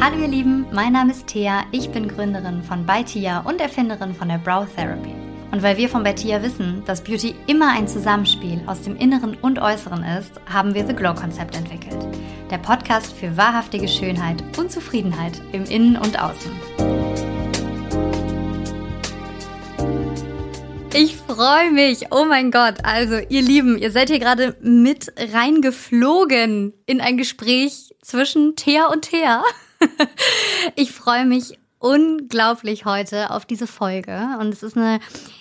Hallo ihr Lieben, mein Name ist Thea, ich bin Gründerin von Baitia und Erfinderin von der Brow Therapy. Und weil wir von Baitia wissen, dass Beauty immer ein Zusammenspiel aus dem Inneren und Äußeren ist, haben wir The Glow Konzept entwickelt. Der Podcast für wahrhaftige Schönheit und Zufriedenheit im Innen und Außen. Ich freue mich. Oh mein Gott. Also, ihr Lieben, ihr seid hier gerade mit reingeflogen in ein Gespräch zwischen Thea und Thea. Ich freue mich unglaublich heute auf diese Folge. Und es ist eine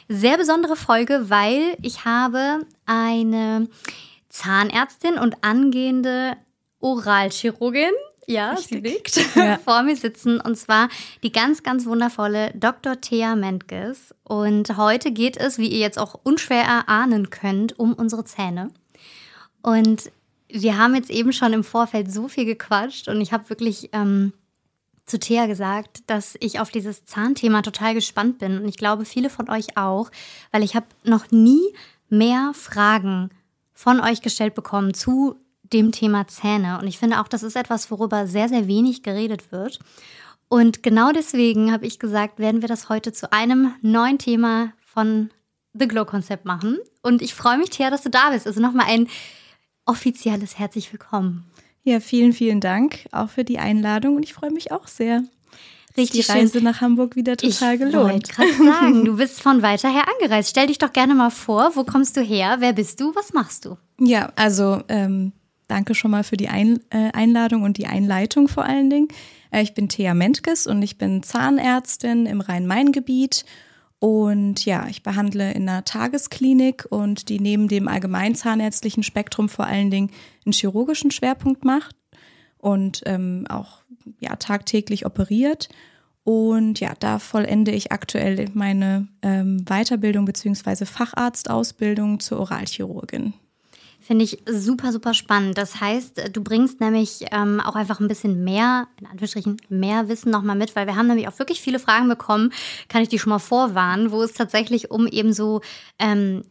sehr besondere Folge, weil ich habe eine Zahnärztin und angehende Oralchirurgin ja, sie liegt ja. vor mir sitzen und zwar die ganz, ganz wundervolle Dr. Thea Mentges. Und heute geht es, wie ihr jetzt auch unschwer erahnen könnt, um unsere Zähne. Und wir haben jetzt eben schon im Vorfeld so viel gequatscht und ich habe wirklich ähm, zu Thea gesagt, dass ich auf dieses Zahnthema total gespannt bin und ich glaube viele von euch auch, weil ich habe noch nie mehr Fragen von euch gestellt bekommen zu dem Thema Zähne. Und ich finde auch, das ist etwas, worüber sehr, sehr wenig geredet wird. Und genau deswegen habe ich gesagt, werden wir das heute zu einem neuen Thema von The Glow Konzept machen. Und ich freue mich, Thea, dass du da bist. Also nochmal ein offizielles Herzlich willkommen. Ja, vielen, vielen Dank auch für die Einladung und ich freue mich auch sehr. Richtig die Reise schön. nach Hamburg wieder total ich gelohnt. Ich wollte gerade sagen, du bist von weiter her angereist. Stell dich doch gerne mal vor, wo kommst du her? Wer bist du? Was machst du? Ja, also ähm, Danke schon mal für die Ein äh, Einladung und die Einleitung vor allen Dingen. Äh, ich bin Thea Mentges und ich bin Zahnärztin im Rhein-Main-Gebiet. Und ja, ich behandle in einer Tagesklinik und die neben dem allgemeinzahnärztlichen Spektrum vor allen Dingen einen chirurgischen Schwerpunkt macht und ähm, auch ja, tagtäglich operiert. Und ja, da vollende ich aktuell meine ähm, Weiterbildung bzw. Facharztausbildung zur Oralchirurgin. Finde ich super, super spannend. Das heißt, du bringst nämlich ähm, auch einfach ein bisschen mehr, in Anführungsstrichen, mehr Wissen nochmal mit, weil wir haben nämlich auch wirklich viele Fragen bekommen, kann ich die schon mal vorwarnen, wo es tatsächlich um eben so ähm,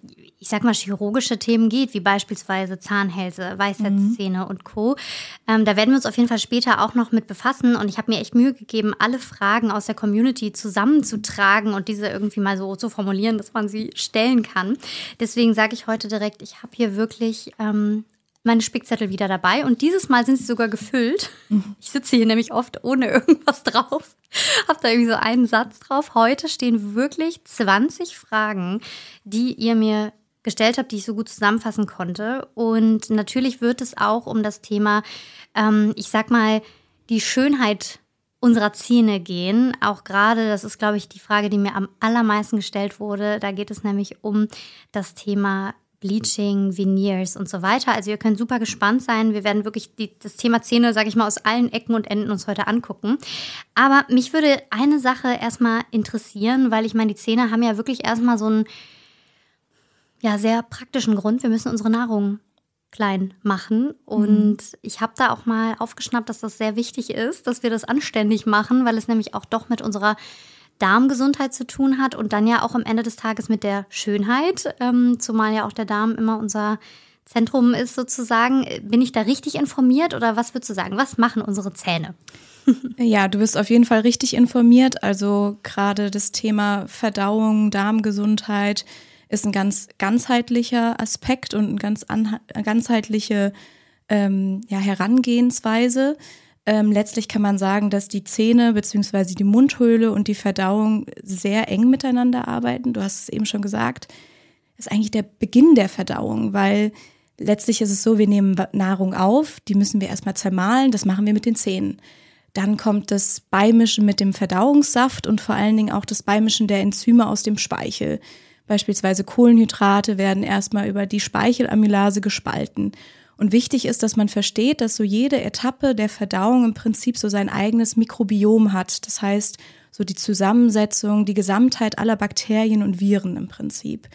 ich sag mal, chirurgische Themen geht, wie beispielsweise Zahnhälse, Weisheitszähne mhm. und Co. Ähm, da werden wir uns auf jeden Fall später auch noch mit befassen. Und ich habe mir echt Mühe gegeben, alle Fragen aus der Community zusammenzutragen und diese irgendwie mal so zu formulieren, dass man sie stellen kann. Deswegen sage ich heute direkt, ich habe hier wirklich ähm, meine Spickzettel wieder dabei und dieses Mal sind sie sogar gefüllt. Mhm. Ich sitze hier nämlich oft ohne irgendwas drauf. Hab da irgendwie so einen Satz drauf. Heute stehen wirklich 20 Fragen, die ihr mir gestellt habe, die ich so gut zusammenfassen konnte. Und natürlich wird es auch um das Thema, ähm, ich sag mal, die Schönheit unserer Zähne gehen. Auch gerade, das ist, glaube ich, die Frage, die mir am allermeisten gestellt wurde. Da geht es nämlich um das Thema Bleaching, Veneers und so weiter. Also ihr könnt super gespannt sein. Wir werden wirklich die, das Thema Zähne, sage ich mal, aus allen Ecken und Enden uns heute angucken. Aber mich würde eine Sache erstmal interessieren, weil ich meine, die Zähne haben ja wirklich erstmal so ein ja, sehr praktischen Grund. Wir müssen unsere Nahrung klein machen. Und mhm. ich habe da auch mal aufgeschnappt, dass das sehr wichtig ist, dass wir das anständig machen, weil es nämlich auch doch mit unserer Darmgesundheit zu tun hat und dann ja auch am Ende des Tages mit der Schönheit, ähm, zumal ja auch der Darm immer unser Zentrum ist sozusagen. Bin ich da richtig informiert oder was würdest du sagen? Was machen unsere Zähne? Ja, du bist auf jeden Fall richtig informiert. Also gerade das Thema Verdauung, Darmgesundheit, ist ein ganz ganzheitlicher Aspekt und eine ganz ganzheitliche ähm, ja, Herangehensweise. Ähm, letztlich kann man sagen, dass die Zähne bzw. die Mundhöhle und die Verdauung sehr eng miteinander arbeiten. Du hast es eben schon gesagt. Das ist eigentlich der Beginn der Verdauung, weil letztlich ist es so, wir nehmen Nahrung auf, die müssen wir erstmal zermahlen, das machen wir mit den Zähnen. Dann kommt das Beimischen mit dem Verdauungssaft und vor allen Dingen auch das Beimischen der Enzyme aus dem Speichel. Beispielsweise Kohlenhydrate werden erstmal über die Speichelamylase gespalten. Und wichtig ist, dass man versteht, dass so jede Etappe der Verdauung im Prinzip so sein eigenes Mikrobiom hat. Das heißt, so die Zusammensetzung, die Gesamtheit aller Bakterien und Viren im Prinzip.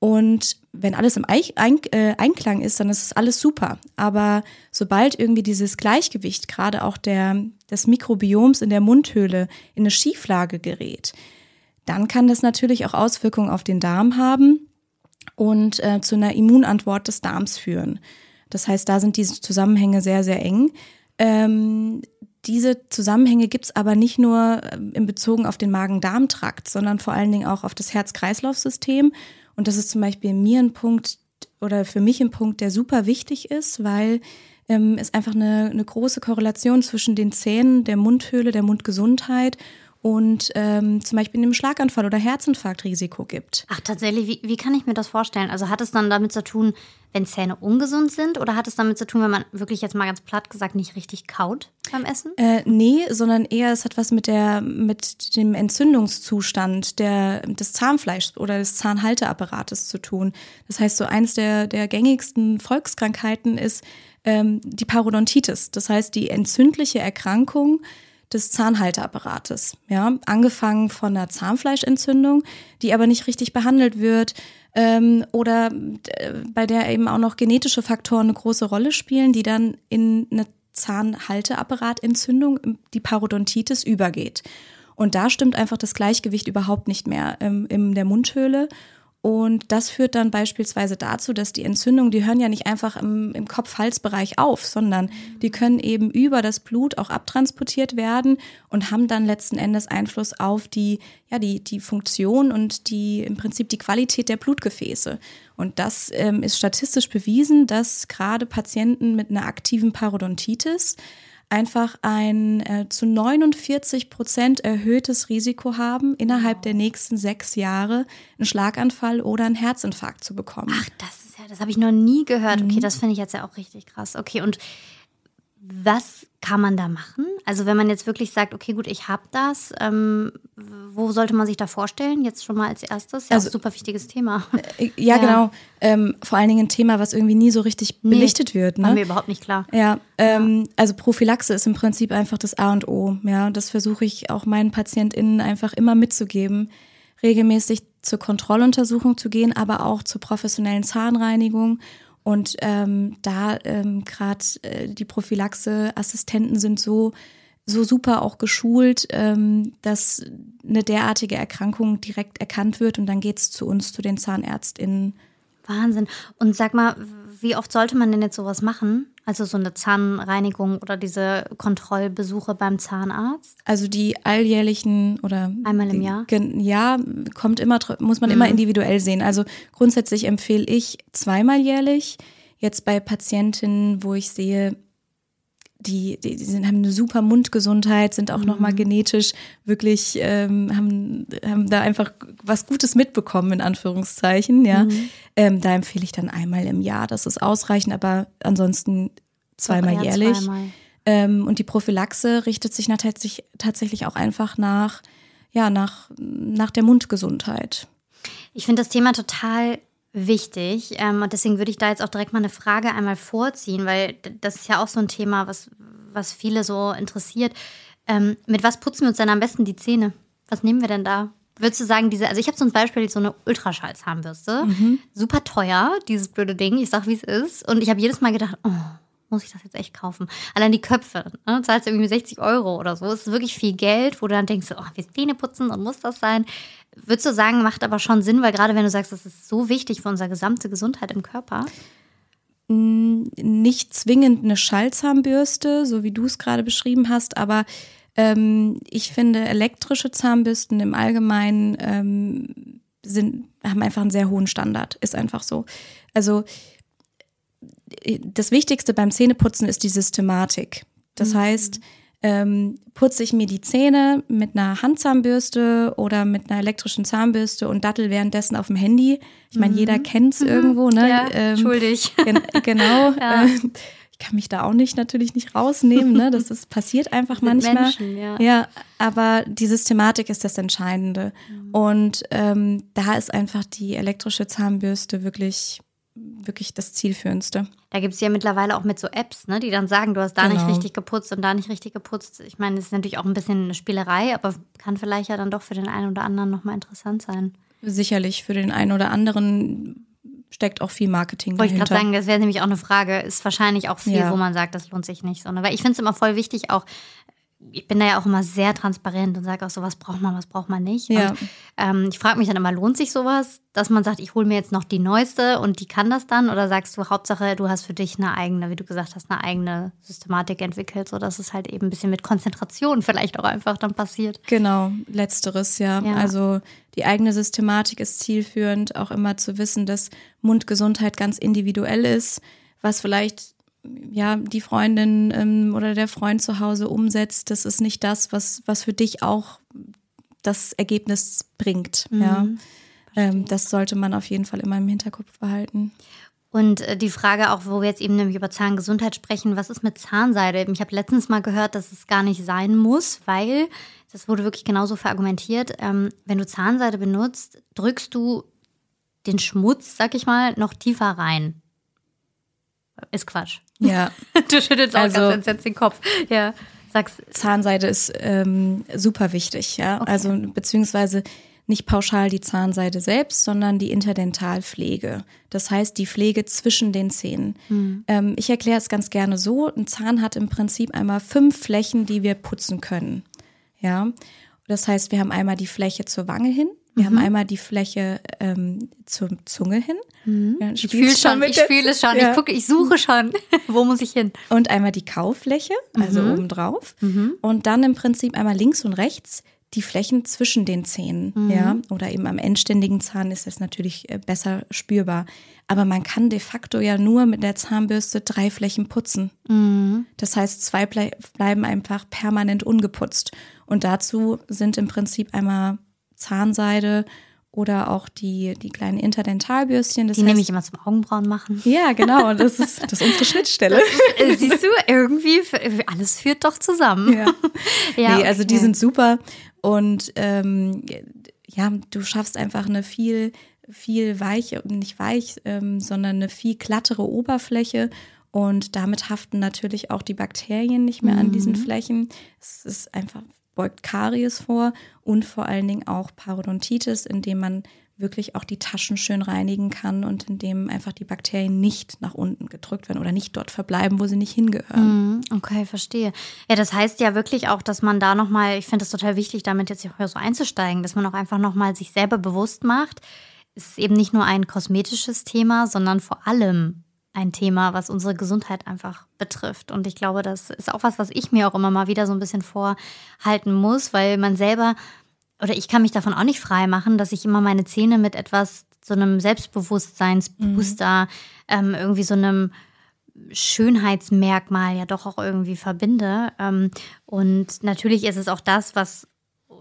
Und wenn alles im äh, Einklang ist, dann ist es alles super. Aber sobald irgendwie dieses Gleichgewicht, gerade auch der, des Mikrobioms in der Mundhöhle, in eine Schieflage gerät, dann kann das natürlich auch Auswirkungen auf den Darm haben und äh, zu einer Immunantwort des Darms führen. Das heißt, da sind diese Zusammenhänge sehr, sehr eng. Ähm, diese Zusammenhänge gibt es aber nicht nur äh, in Bezug auf den Magen-Darm-Trakt, sondern vor allen Dingen auch auf das Herz-Kreislauf-System. Und das ist zum Beispiel mir ein Punkt oder für mich ein Punkt, der super wichtig ist, weil ähm, es einfach eine, eine große Korrelation zwischen den Zähnen, der Mundhöhle, der Mundgesundheit und ähm, zum Beispiel einem Schlaganfall oder Herzinfarktrisiko gibt. Ach, tatsächlich, wie, wie kann ich mir das vorstellen? Also hat es dann damit zu tun, wenn Zähne ungesund sind oder hat es damit zu tun, wenn man wirklich jetzt mal ganz platt gesagt nicht richtig kaut beim Essen? Äh, nee, sondern eher es hat was mit der mit dem Entzündungszustand der, des Zahnfleischs oder des Zahnhalteapparates zu tun. Das heißt, so eines der, der gängigsten Volkskrankheiten ist ähm, die Parodontitis. Das heißt, die entzündliche Erkrankung des Zahnhalteapparates. Ja, angefangen von einer Zahnfleischentzündung, die aber nicht richtig behandelt wird ähm, oder äh, bei der eben auch noch genetische Faktoren eine große Rolle spielen, die dann in eine Zahnhalteapparatentzündung, die Parodontitis, übergeht. Und da stimmt einfach das Gleichgewicht überhaupt nicht mehr ähm, in der Mundhöhle. Und das führt dann beispielsweise dazu, dass die Entzündungen, die hören ja nicht einfach im, im Kopf-Hals-Bereich auf, sondern die können eben über das Blut auch abtransportiert werden und haben dann letzten Endes Einfluss auf die, ja, die, die Funktion und die, im Prinzip die Qualität der Blutgefäße. Und das ähm, ist statistisch bewiesen, dass gerade Patienten mit einer aktiven Parodontitis einfach ein äh, zu 49 Prozent erhöhtes Risiko haben, innerhalb der nächsten sechs Jahre einen Schlaganfall oder einen Herzinfarkt zu bekommen. Ach, das ist ja, das habe ich noch nie gehört. Okay, mhm. das finde ich jetzt ja auch richtig krass. Okay, und was kann man da machen? Also wenn man jetzt wirklich sagt, okay, gut, ich habe das, ähm, wo sollte man sich da vorstellen? Jetzt schon mal als erstes. Ja, also, ein super wichtiges Thema. Äh, ja, ja. genau. Ähm, vor allen Dingen ein Thema, was irgendwie nie so richtig nee, belichtet wird. Ne? War mir überhaupt nicht klar. Ja, ähm, also Prophylaxe ist im Prinzip einfach das A und O. Ja, das versuche ich auch meinen PatientInnen einfach immer mitzugeben, regelmäßig zur Kontrolluntersuchung zu gehen, aber auch zur professionellen Zahnreinigung und ähm, da ähm, gerade äh, die Prophylaxe-Assistenten sind so, so super auch geschult, ähm, dass eine derartige Erkrankung direkt erkannt wird und dann geht's zu uns, zu den ZahnärztInnen. Wahnsinn. Und sag mal, wie oft sollte man denn jetzt sowas machen? Also so eine Zahnreinigung oder diese Kontrollbesuche beim Zahnarzt? Also die alljährlichen oder einmal im Jahr? Ja, kommt immer muss man mhm. immer individuell sehen. Also grundsätzlich empfehle ich zweimal jährlich. Jetzt bei Patientinnen, wo ich sehe, die, die, die sind, haben eine super Mundgesundheit, sind auch mhm. nochmal genetisch wirklich, ähm, haben, haben da einfach was Gutes mitbekommen, in Anführungszeichen, ja. Mhm. Ähm, da empfehle ich dann einmal im Jahr. Das ist ausreichend, aber ansonsten zweimal jährlich. Zweimal. Ähm, und die Prophylaxe richtet sich tatsächlich, tatsächlich auch einfach nach, ja, nach, nach der Mundgesundheit. Ich finde das Thema total wichtig. Ähm, und deswegen würde ich da jetzt auch direkt mal eine Frage einmal vorziehen, weil das ist ja auch so ein Thema, was, was viele so interessiert. Ähm, mit was putzen wir uns denn am besten die Zähne? Was nehmen wir denn da? Würdest du sagen, diese, also ich habe zum Beispiel so eine Ultraschallzahnbürste, mhm. super teuer, dieses blöde Ding, ich sag wie es ist. Und ich habe jedes Mal gedacht, oh, muss ich das jetzt echt kaufen? Allein die Köpfe, ne? zahlst du irgendwie 60 Euro oder so. Das ist wirklich viel Geld, wo du dann denkst, oh, wir Zähne putzen und muss das sein. Würdest du sagen, macht aber schon Sinn, weil gerade wenn du sagst, das ist so wichtig für unsere gesamte Gesundheit im Körper. Nicht zwingend eine Schallzahnbürste, so wie du es gerade beschrieben hast, aber ähm, ich finde elektrische Zahnbürsten im Allgemeinen ähm, sind, haben einfach einen sehr hohen Standard. Ist einfach so. Also das Wichtigste beim Zähneputzen ist die Systematik. Das mhm. heißt, ähm, putze ich mir die Zähne mit einer Handzahnbürste oder mit einer elektrischen Zahnbürste und dattel währenddessen auf dem Handy. Ich meine, mhm. jeder kennt es mhm. irgendwo, ne? Ja, ähm, schuldig. Gen genau. ja. äh, ich kann mich da auch nicht natürlich nicht rausnehmen, ne? Das ist, passiert einfach manchmal. Menschen, ja. ja, aber die Systematik ist das Entscheidende. Mhm. Und ähm, da ist einfach die elektrische Zahnbürste wirklich wirklich das Zielführendste. Da gibt es ja mittlerweile auch mit so Apps, ne, die dann sagen, du hast da Genau. nicht richtig geputzt und da nicht richtig geputzt. Ich meine, das ist natürlich auch ein bisschen eine Spielerei, aber kann vielleicht ja dann doch für den einen oder anderen nochmal interessant sein. Sicherlich für den einen oder anderen steckt auch viel Marketing Wollte ich dahinter. gerade sagen, das wäre nämlich auch eine Frage, ist wahrscheinlich auch viel, Ja. wo man sagt, das lohnt sich nicht. Sondern, weil ich finde es immer voll wichtig, auch, ich bin da ja auch immer sehr transparent und sage auch so, was braucht man, was braucht man nicht. Ja. Und ähm, ich frage mich dann immer, lohnt sich sowas, dass man sagt, ich hole mir jetzt noch die neueste und die kann das dann? Oder sagst du, Hauptsache, du hast für dich eine eigene, wie du gesagt hast, eine eigene Systematik entwickelt, sodass es halt eben ein bisschen mit Konzentration vielleicht auch einfach dann passiert. Genau, letzteres, ja. Ja. Also die eigene Systematik ist zielführend, auch immer zu wissen, dass Mundgesundheit ganz individuell ist, was vielleicht ja die Freundin ähm, oder der Freund zu Hause umsetzt, das ist nicht das, was, was für dich auch das Ergebnis bringt. Ja. Ähm, das sollte man auf jeden Fall immer im Hinterkopf behalten. Und äh, die Frage auch, wo wir jetzt eben nämlich über Zahngesundheit sprechen, was ist mit Zahnseide? Ich habe letztens mal gehört, dass es gar nicht sein muss, weil, das wurde wirklich genauso verargumentiert, ähm, wenn du Zahnseide benutzt, drückst du den Schmutz, sag ich mal, noch tiefer rein. Ist Quatsch. Ja. Du schüttelst auch Also- ganz entsetzt den Kopf. Ja, sagst, Zahnseide ist ähm, super wichtig, ja. Okay. Also beziehungsweise nicht pauschal die Zahnseide selbst, sondern die Interdentalpflege. Das heißt die Pflege zwischen den Zähnen. Ähm, ich erkläre es ganz gerne so: Ein Zahn hat im Prinzip einmal fünf Flächen, die wir putzen können. Ja. Das heißt, wir haben einmal die Fläche zur Wange hin. Wir haben einmal die Fläche ähm, zur Zunge hin. Ja, ich fühle schon, ich fühle es schon, Ja. ich gucke, ich suche schon. wo muss ich hin? Und einmal die Kaufläche, also obendrauf. Und dann im Prinzip einmal links und rechts die Flächen zwischen den Zähnen. Ja, oder eben am endständigen Zahn ist das natürlich äh, besser spürbar. Aber man kann de facto ja nur mit der Zahnbürste drei Flächen putzen. Das heißt, zwei blei bleiben einfach permanent ungeputzt. Und dazu sind im Prinzip einmal Zahnseide oder auch die, die kleinen Interdentalbürstchen. Das Die heißt, nehme ich immer zum Augenbrauen machen. ja, genau. Und das ist, das ist unsere Schnittstelle. Äh, Siehst du, irgendwie, alles führt doch zusammen. Ja. Ja, nee, also die okay. sind super und ähm, ja, du schaffst einfach eine viel, viel weiche, nicht weich, ähm, sondern eine viel glattere Oberfläche und damit haften natürlich auch die Bakterien nicht mehr an Mhm. diesen Flächen. Es ist einfach, beugt Karies vor und vor allen Dingen auch Parodontitis, indem man wirklich auch die Taschen schön reinigen kann und indem einfach die Bakterien nicht nach unten gedrückt werden oder nicht dort verbleiben, wo sie nicht hingehören. Mhm, Okay, verstehe. Ja, das heißt ja wirklich auch, dass man da nochmal, ich finde es total wichtig, damit jetzt hier so einzusteigen, dass man auch einfach nochmal sich selber bewusst macht, es ist eben nicht nur ein kosmetisches Thema, sondern vor allem ein Thema, was unsere Gesundheit einfach betrifft. Und ich glaube, das ist auch was, was ich mir auch immer mal wieder so ein bisschen vorhalten muss, weil man selber, oder ich kann mich davon auch nicht frei machen, dass ich immer meine Zähne mit etwas, so einem Selbstbewusstseinsbooster, ähm, irgendwie so einem Schönheitsmerkmal ja doch auch irgendwie verbinde. Ähm, und natürlich ist es auch das, was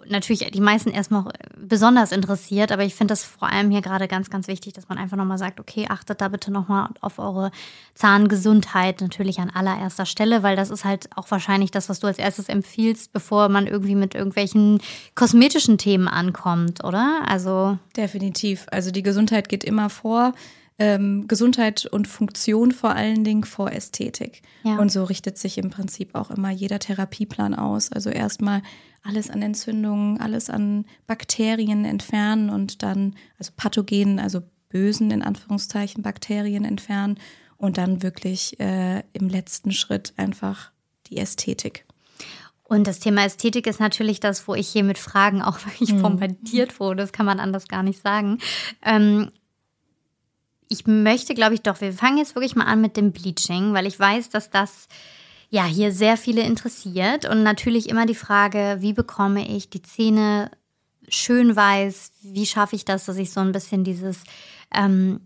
natürlich die meisten erstmal besonders interessiert, aber ich finde das vor allem hier gerade ganz, ganz wichtig, dass man einfach nochmal sagt, okay, achtet da bitte nochmal auf eure Zahngesundheit natürlich an allererster Stelle, weil das ist halt auch wahrscheinlich das, was du als erstes empfiehlst, bevor man irgendwie mit irgendwelchen kosmetischen Themen ankommt, oder? Also Definitiv. Also die Gesundheit geht immer vor. Ähm, Gesundheit und Funktion vor allen Dingen vor Ästhetik. Ja. Und so richtet sich im Prinzip auch immer jeder Therapieplan aus. Also erstmal alles an Entzündungen, alles an Bakterien entfernen und dann, also Pathogenen, also bösen in Anführungszeichen Bakterien entfernen und dann wirklich äh, im letzten Schritt einfach die Ästhetik. Und das Thema Ästhetik ist natürlich das, wo ich hier mit Fragen auch wirklich bombardiert wurde. Das kann man anders gar nicht sagen. Ähm, ich möchte, glaube ich, doch, wir fangen jetzt wirklich mal an mit dem Bleaching, weil ich weiß, dass das ja hier sehr viele interessiert. Und natürlich immer die Frage, wie bekomme ich die Zähne schön weiß? Wie schaffe ich das, dass ich so ein bisschen dieses ähm,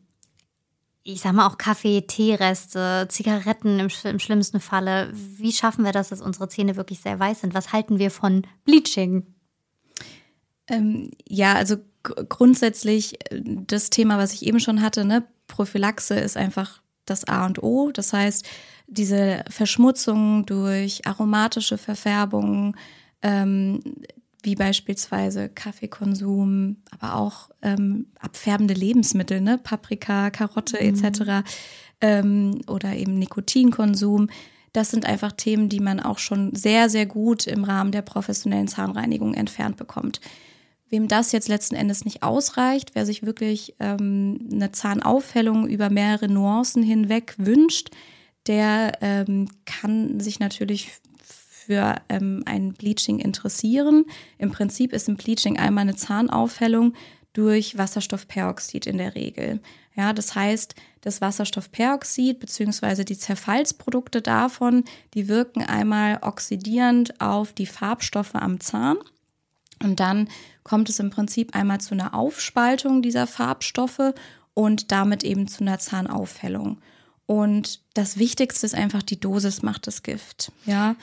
ich sag mal auch Kaffee, Teereste, Zigaretten im, im schlimmsten Falle. Wie schaffen wir das, dass unsere Zähne wirklich sehr weiß sind? Was halten wir von Bleaching? Ähm, ja, also grundsätzlich äh, das Thema, was ich eben schon hatte, ne, Prophylaxe ist einfach das A und O. Das heißt, diese Verschmutzung durch aromatische Verfärbungen, ähm, wie beispielsweise Kaffeekonsum, aber auch ähm, abfärbende Lebensmittel, ne? Paprika, Karotte mhm. etc. Ähm, oder eben Nikotinkonsum. Das sind einfach Themen, die man auch schon sehr, sehr gut im Rahmen der professionellen Zahnreinigung entfernt bekommt. Wem das jetzt letzten Endes nicht ausreicht, wer sich wirklich ähm, eine Zahnaufhellung über mehrere Nuancen hinweg wünscht, der ähm, kann sich natürlich für ähm, ein Bleaching interessieren. Im Prinzip ist ein Bleaching einmal eine Zahnaufhellung durch Wasserstoffperoxid in der Regel. Ja, das heißt, das Wasserstoffperoxid bzw. die Zerfallsprodukte davon, die wirken einmal oxidierend auf die Farbstoffe am Zahn. Und dann kommt es im Prinzip einmal zu einer Aufspaltung dieser Farbstoffe und damit eben zu einer Zahnaufhellung. Und das Wichtigste ist einfach, die Dosis macht das Gift. Ja.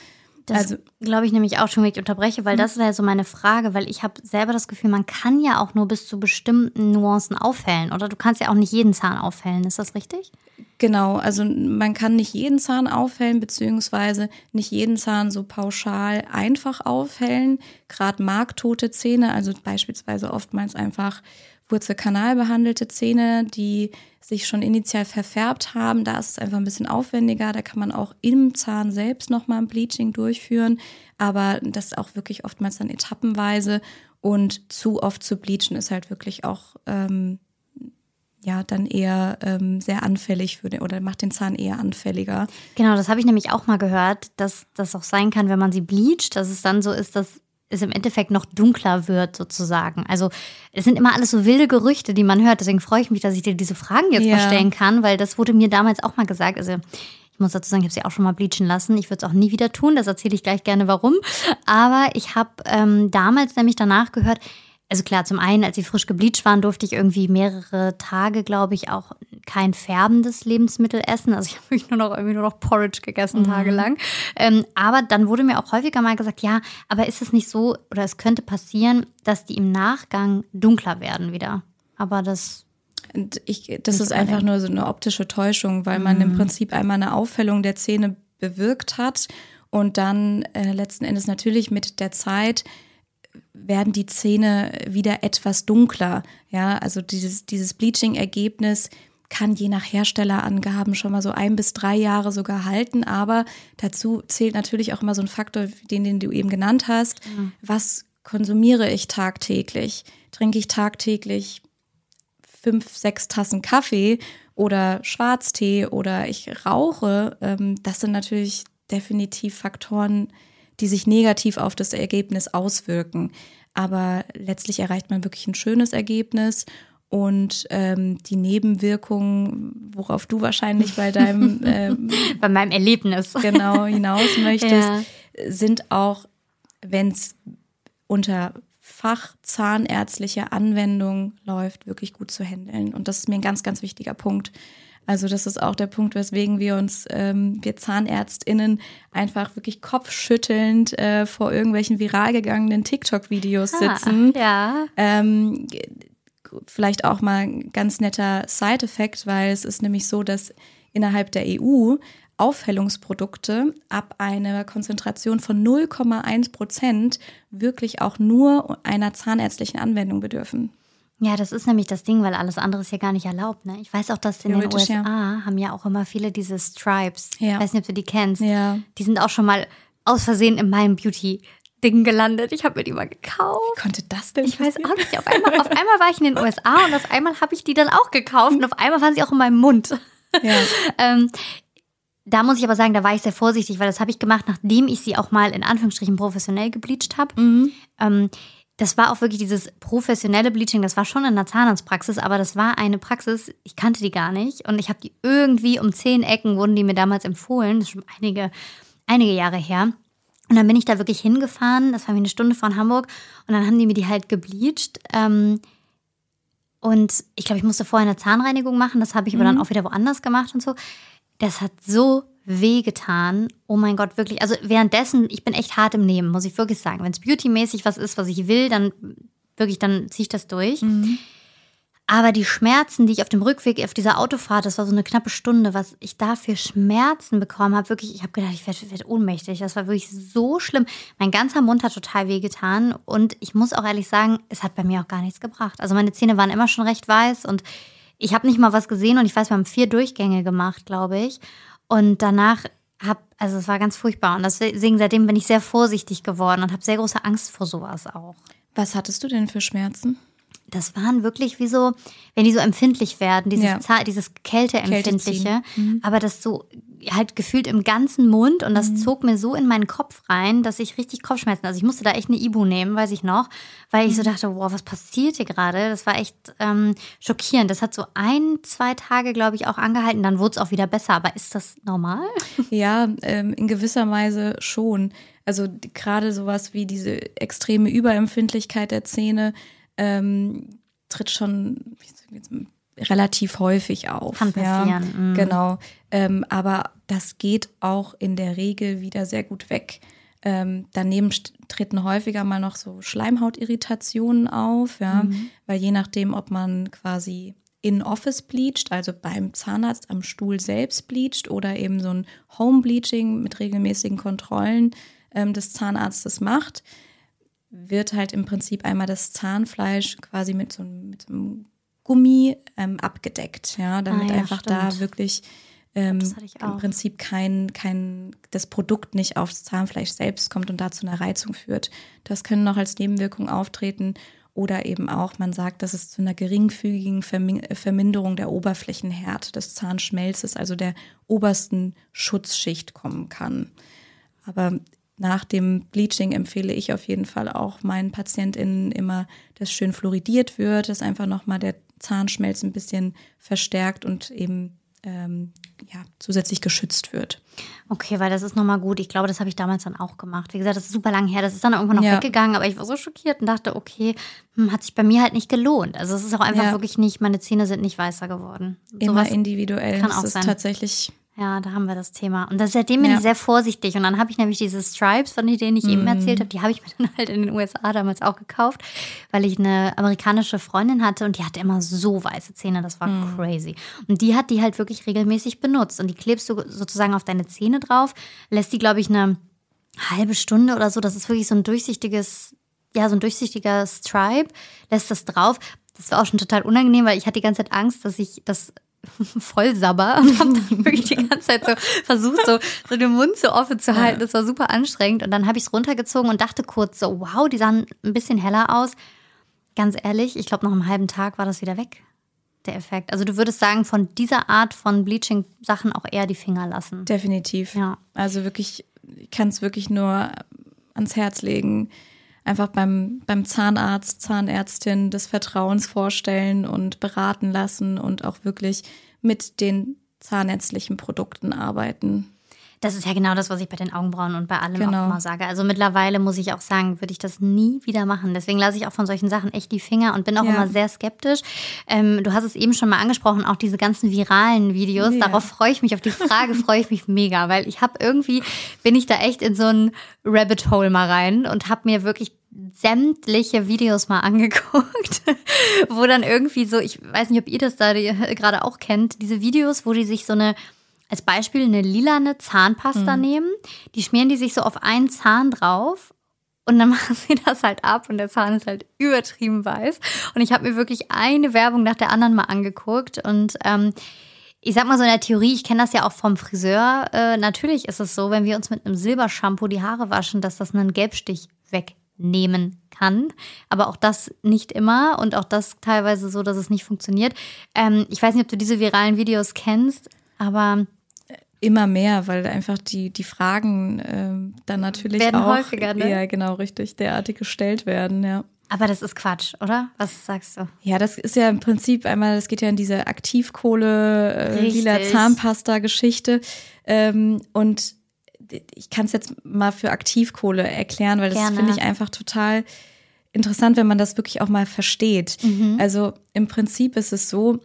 Das also, glaube ich nämlich auch schon, wenn ich unterbreche, weil mhm. das ist ja so meine Frage, weil ich habe selber das Gefühl, man kann ja auch nur bis zu bestimmten Nuancen aufhellen, oder? Du kannst ja auch nicht jeden Zahn aufhellen, ist das richtig? Genau, also man kann nicht jeden Zahn aufhellen, beziehungsweise nicht jeden Zahn so pauschal einfach aufhellen. Gerade marktote Zähne, also beispielsweise oftmals einfach Wurzelkanalbehandelte Zähne, die sich schon initial verfärbt haben. Da ist es einfach ein bisschen aufwendiger. Da kann man auch im Zahn selbst nochmal ein Bleaching durchführen. Aber das ist auch wirklich oftmals dann etappenweise. Und zu oft zu bleachen ist halt wirklich auch ähm, ja dann eher ähm, sehr anfällig für den oder macht den Zahn eher anfälliger. Genau, das habe ich nämlich auch mal gehört, dass das auch sein kann, wenn man sie bleacht, dass es dann so ist, dass es im Endeffekt noch dunkler wird, sozusagen. Also es sind immer alles so wilde Gerüchte, die man hört. Deswegen freue ich mich, dass ich dir diese Fragen jetzt ja. mal stellen kann, weil das wurde mir damals auch mal gesagt. Also ich muss dazu sagen, ich habe sie auch schon mal bleachen lassen. Ich würde es auch nie wieder tun. Das erzähle ich gleich gerne, warum. Aber ich habe ähm, damals nämlich danach gehört, also klar, zum einen, als sie frisch gebleached waren, durfte ich irgendwie mehrere Tage, glaube ich, auch kein färbendes Lebensmittel essen. Also ich habe wirklich nur noch irgendwie nur noch Porridge gegessen mhm. tagelang. Ähm, aber dann wurde mir auch häufiger mal gesagt, ja, aber ist es nicht so oder es könnte passieren, dass die im Nachgang dunkler werden wieder. Aber das ich, das ist einfach nur so eine optische Täuschung, weil man mhm. im Prinzip einmal eine Aufhellung der Zähne bewirkt hat und dann äh, letzten Endes natürlich mit der Zeit werden die Zähne wieder etwas dunkler. Ja, also dieses, dieses Bleaching-Ergebnis kann je nach Herstellerangaben schon mal so ein bis drei Jahre sogar halten, aber dazu zählt natürlich auch immer so ein Faktor, den, den du eben genannt hast. Mhm. Was konsumiere ich tagtäglich? Trinke ich tagtäglich fünf, sechs Tassen Kaffee oder Schwarztee oder ich rauche? Ähm, das sind natürlich definitiv Faktoren, die sich negativ auf das Ergebnis auswirken. Aber letztlich erreicht man wirklich ein schönes Ergebnis und ähm, die Nebenwirkungen, worauf du wahrscheinlich bei deinem ähm, bei meinem Erlebnis genau hinaus möchtest, ja. sind auch, wenn es unter fachzahnärztlicher Anwendung läuft, wirklich gut zu handeln. Und das ist mir ein ganz, ganz wichtiger Punkt. Also das ist auch der Punkt, weswegen wir uns, ähm, wir ZahnärztInnen, einfach wirklich kopfschüttelnd äh, vor irgendwelchen viral gegangenen TikTok-Videos ah, sitzen. Ja. Ähm, vielleicht auch mal ein ganz netter Side-Effekt, weil es ist nämlich so, dass innerhalb der EU Aufhellungsprodukte ab einer Konzentration von 0,1 Prozent wirklich auch nur einer zahnärztlichen Anwendung bedürfen. Ja, das ist nämlich das Ding, weil alles andere ist ja gar nicht erlaubt. Ne? Ich weiß auch, dass in den USA ja. haben ja auch immer viele diese Stripes. Ja. Ich weiß nicht, ob du die kennst. Ja. Die sind auch schon mal aus Versehen in meinem Beauty Ding gelandet. Ich habe mir die mal gekauft. Wie konnte das denn? Ich passieren? weiß auch nicht. Auf einmal, auf einmal war ich in den USA und auf einmal habe ich die dann auch gekauft und auf einmal waren sie auch in meinem Mund. Ja. ähm, da muss ich aber sagen, da war ich sehr vorsichtig, weil das habe ich gemacht, nachdem ich sie auch mal in Anführungsstrichen professionell gebleached habe. Mhm. Ähm, das war auch wirklich dieses professionelle Bleaching, das war schon in der Zahnarztpraxis, aber das war eine Praxis, ich kannte die gar nicht und ich habe die irgendwie um zehn Ecken, wurden die mir damals empfohlen, das ist schon einige, einige Jahre her. Und dann bin ich da wirklich hingefahren, das war mir eine Stunde von Hamburg und dann haben die mir die halt gebleached. Ähm, und ich glaube, ich musste vorher eine Zahnreinigung machen, das habe ich aber dann mhm. auch wieder woanders gemacht und so. Das hat so wehgetan. Oh mein Gott, wirklich. Also währenddessen, ich bin echt hart im Nehmen, muss ich wirklich sagen. Wenn es beautymäßig was ist, was ich will, dann wirklich, dann ziehe ich das durch. Mhm. Aber die Schmerzen, die ich auf dem Rückweg auf dieser Autofahrt, das war so eine knappe Stunde, was ich da für Schmerzen bekommen habe, wirklich, ich habe gedacht, ich werde werd ohnmächtig. Das war wirklich so schlimm. Mein ganzer Mund hat total wehgetan und ich muss auch ehrlich sagen, es hat bei mir auch gar nichts gebracht. Also meine Zähne waren immer schon recht weiß und ich habe nicht mal was gesehen und ich weiß, wir haben vier Durchgänge gemacht, glaube ich. Und danach habe, also es war ganz furchtbar und deswegen seitdem bin ich sehr vorsichtig geworden und habe sehr große Angst vor sowas auch. Was hattest du denn für Schmerzen? Das waren wirklich wie so, wenn die so empfindlich werden, dieses, ja. dieses Kälteempfindliche, mhm. aber das so halt gefühlt im ganzen Mund und das mhm. zog mir so in meinen Kopf rein, dass ich richtig Kopfschmerzen, also ich musste da echt eine Ibu nehmen, weiß ich noch, weil ich so mhm. dachte, wow, was passiert hier gerade? Das war echt ähm, schockierend. Das hat so ein, zwei Tage, glaube ich, auch angehalten, dann wurde es auch wieder besser, aber ist das normal? Ja, ähm, in gewisser Weise schon. Also gerade sowas wie diese extreme Überempfindlichkeit der Zähne, ähm, tritt schon relativ häufig auf. Kann passieren. Ja, mhm. Genau. Ähm, aber das geht auch in der Regel wieder sehr gut weg. Ähm, daneben treten häufiger mal noch so Schleimhautirritationen auf, ja, mhm. weil je nachdem, ob man quasi in Office bleacht, also beim Zahnarzt am Stuhl selbst bleacht oder eben so ein Home Bleaching mit regelmäßigen Kontrollen ähm, des Zahnarztes macht, wird halt im Prinzip einmal das Zahnfleisch quasi mit so, mit so einem Gummi ähm, abgedeckt, ja, damit ah, ja, einfach stimmt. da wirklich ähm, im Prinzip kein, kein, das Produkt nicht aufs Zahnfleisch selbst kommt und dazu eine Reizung führt. Das können noch als Nebenwirkung auftreten oder eben auch, man sagt, dass es zu einer geringfügigen Verminderung der Oberflächenhärte des Zahnschmelzes, also der obersten Schutzschicht kommen kann. Aber nach dem Bleaching empfehle ich auf jeden Fall auch meinen PatientInnen immer, dass schön fluoridiert wird, dass einfach nochmal der Zahnschmelz ein bisschen verstärkt und eben ähm, ja, zusätzlich geschützt wird. Okay, weil das ist nochmal gut. Ich glaube, das habe ich damals dann auch gemacht. Wie gesagt, das ist super lang her. Das ist dann irgendwann noch ja. weggegangen, aber ich war so schockiert und dachte, okay, hm, hat sich bei mir halt nicht gelohnt. Also es ist auch einfach ja. wirklich nicht, meine Zähne sind nicht weißer geworden. Immer Sowas individuell. Kann das auch ist sein. tatsächlich ja, da haben wir das Thema. Und das, seitdem bin ja. ich sehr vorsichtig. Und dann habe ich nämlich diese Stripes, von denen ich eben mhm. erzählt habe, die habe ich mir dann halt in den USA damals auch gekauft, weil ich eine amerikanische Freundin hatte und die hatte immer so weiße Zähne, das war mm. crazy. Und die hat die halt wirklich regelmäßig benutzt. Und die klebst du sozusagen auf deine Zähne drauf, lässt die, glaube ich, eine halbe Stunde oder so. Das ist wirklich so ein durchsichtiges, ja, so ein durchsichtiger Stripe, lässt das drauf. Das war auch schon total unangenehm, weil ich hatte die ganze Zeit Angst, dass ich das voll sabber und habe dann wirklich die ganze Zeit so versucht, so, so den Mund so offen zu halten. Das war super anstrengend. Und dann habe ich es runtergezogen und dachte kurz so, wow, die sahen ein bisschen heller aus. Ganz ehrlich, ich glaube, nach einem halben Tag war das wieder weg, der Effekt. Also du würdest sagen, von dieser Art von Bleaching-Sachen auch eher die Finger lassen. Definitiv. Ja. Also wirklich, ich kann es wirklich nur ans Herz legen einfach beim, beim Zahnarzt, Zahnärztin des Vertrauens vorstellen und beraten lassen und auch wirklich mit den zahnärztlichen Produkten arbeiten. Das ist ja genau das, was ich bei den Augenbrauen und bei allem genau. auch immer sage. Also mittlerweile muss ich auch sagen, würde ich das nie wieder machen. Deswegen lasse ich auch von solchen Sachen echt die Finger und bin auch ja. immer sehr skeptisch. Ähm, du hast es eben schon mal angesprochen, auch diese ganzen viralen Videos. Ja. Darauf freue ich mich, auf die Frage freue ich mich mega, weil ich habe irgendwie, bin ich da echt in so ein Rabbit Hole mal rein und habe mir wirklich sämtliche Videos mal angeguckt, wo dann irgendwie so, ich weiß nicht, ob ihr das da gerade auch kennt, diese Videos, wo die sich so eine, als Beispiel eine lilane Zahnpasta mhm. nehmen, die schmieren die sich so auf einen Zahn drauf und dann machen sie das halt ab und der Zahn ist halt übertrieben weiß. Und ich habe mir wirklich eine Werbung nach der anderen mal angeguckt und ähm, ich sag mal so in der Theorie, ich kenne das ja auch vom Friseur. Äh, natürlich ist es so, wenn wir uns mit einem Silbershampoo die Haare waschen, dass das einen Gelbstich weg nehmen kann. Aber auch das nicht immer und auch das teilweise so, dass es nicht funktioniert. Ähm, ich weiß nicht, ob du diese viralen Videos kennst, aber immer mehr, weil einfach die, die Fragen äh, dann natürlich werden auch häufiger, ne? Ja, genau, richtig, derartig gestellt werden, ja. Aber das ist Quatsch, oder? Was sagst du? Ja, das ist ja im Prinzip einmal, das geht ja in diese Aktivkohle, äh, lila Zahnpasta-Geschichte. Ähm, und ich kann es jetzt mal für Aktivkohle erklären, weil das finde ich einfach total interessant, wenn man das wirklich auch mal versteht. Mhm. Also im Prinzip ist es so,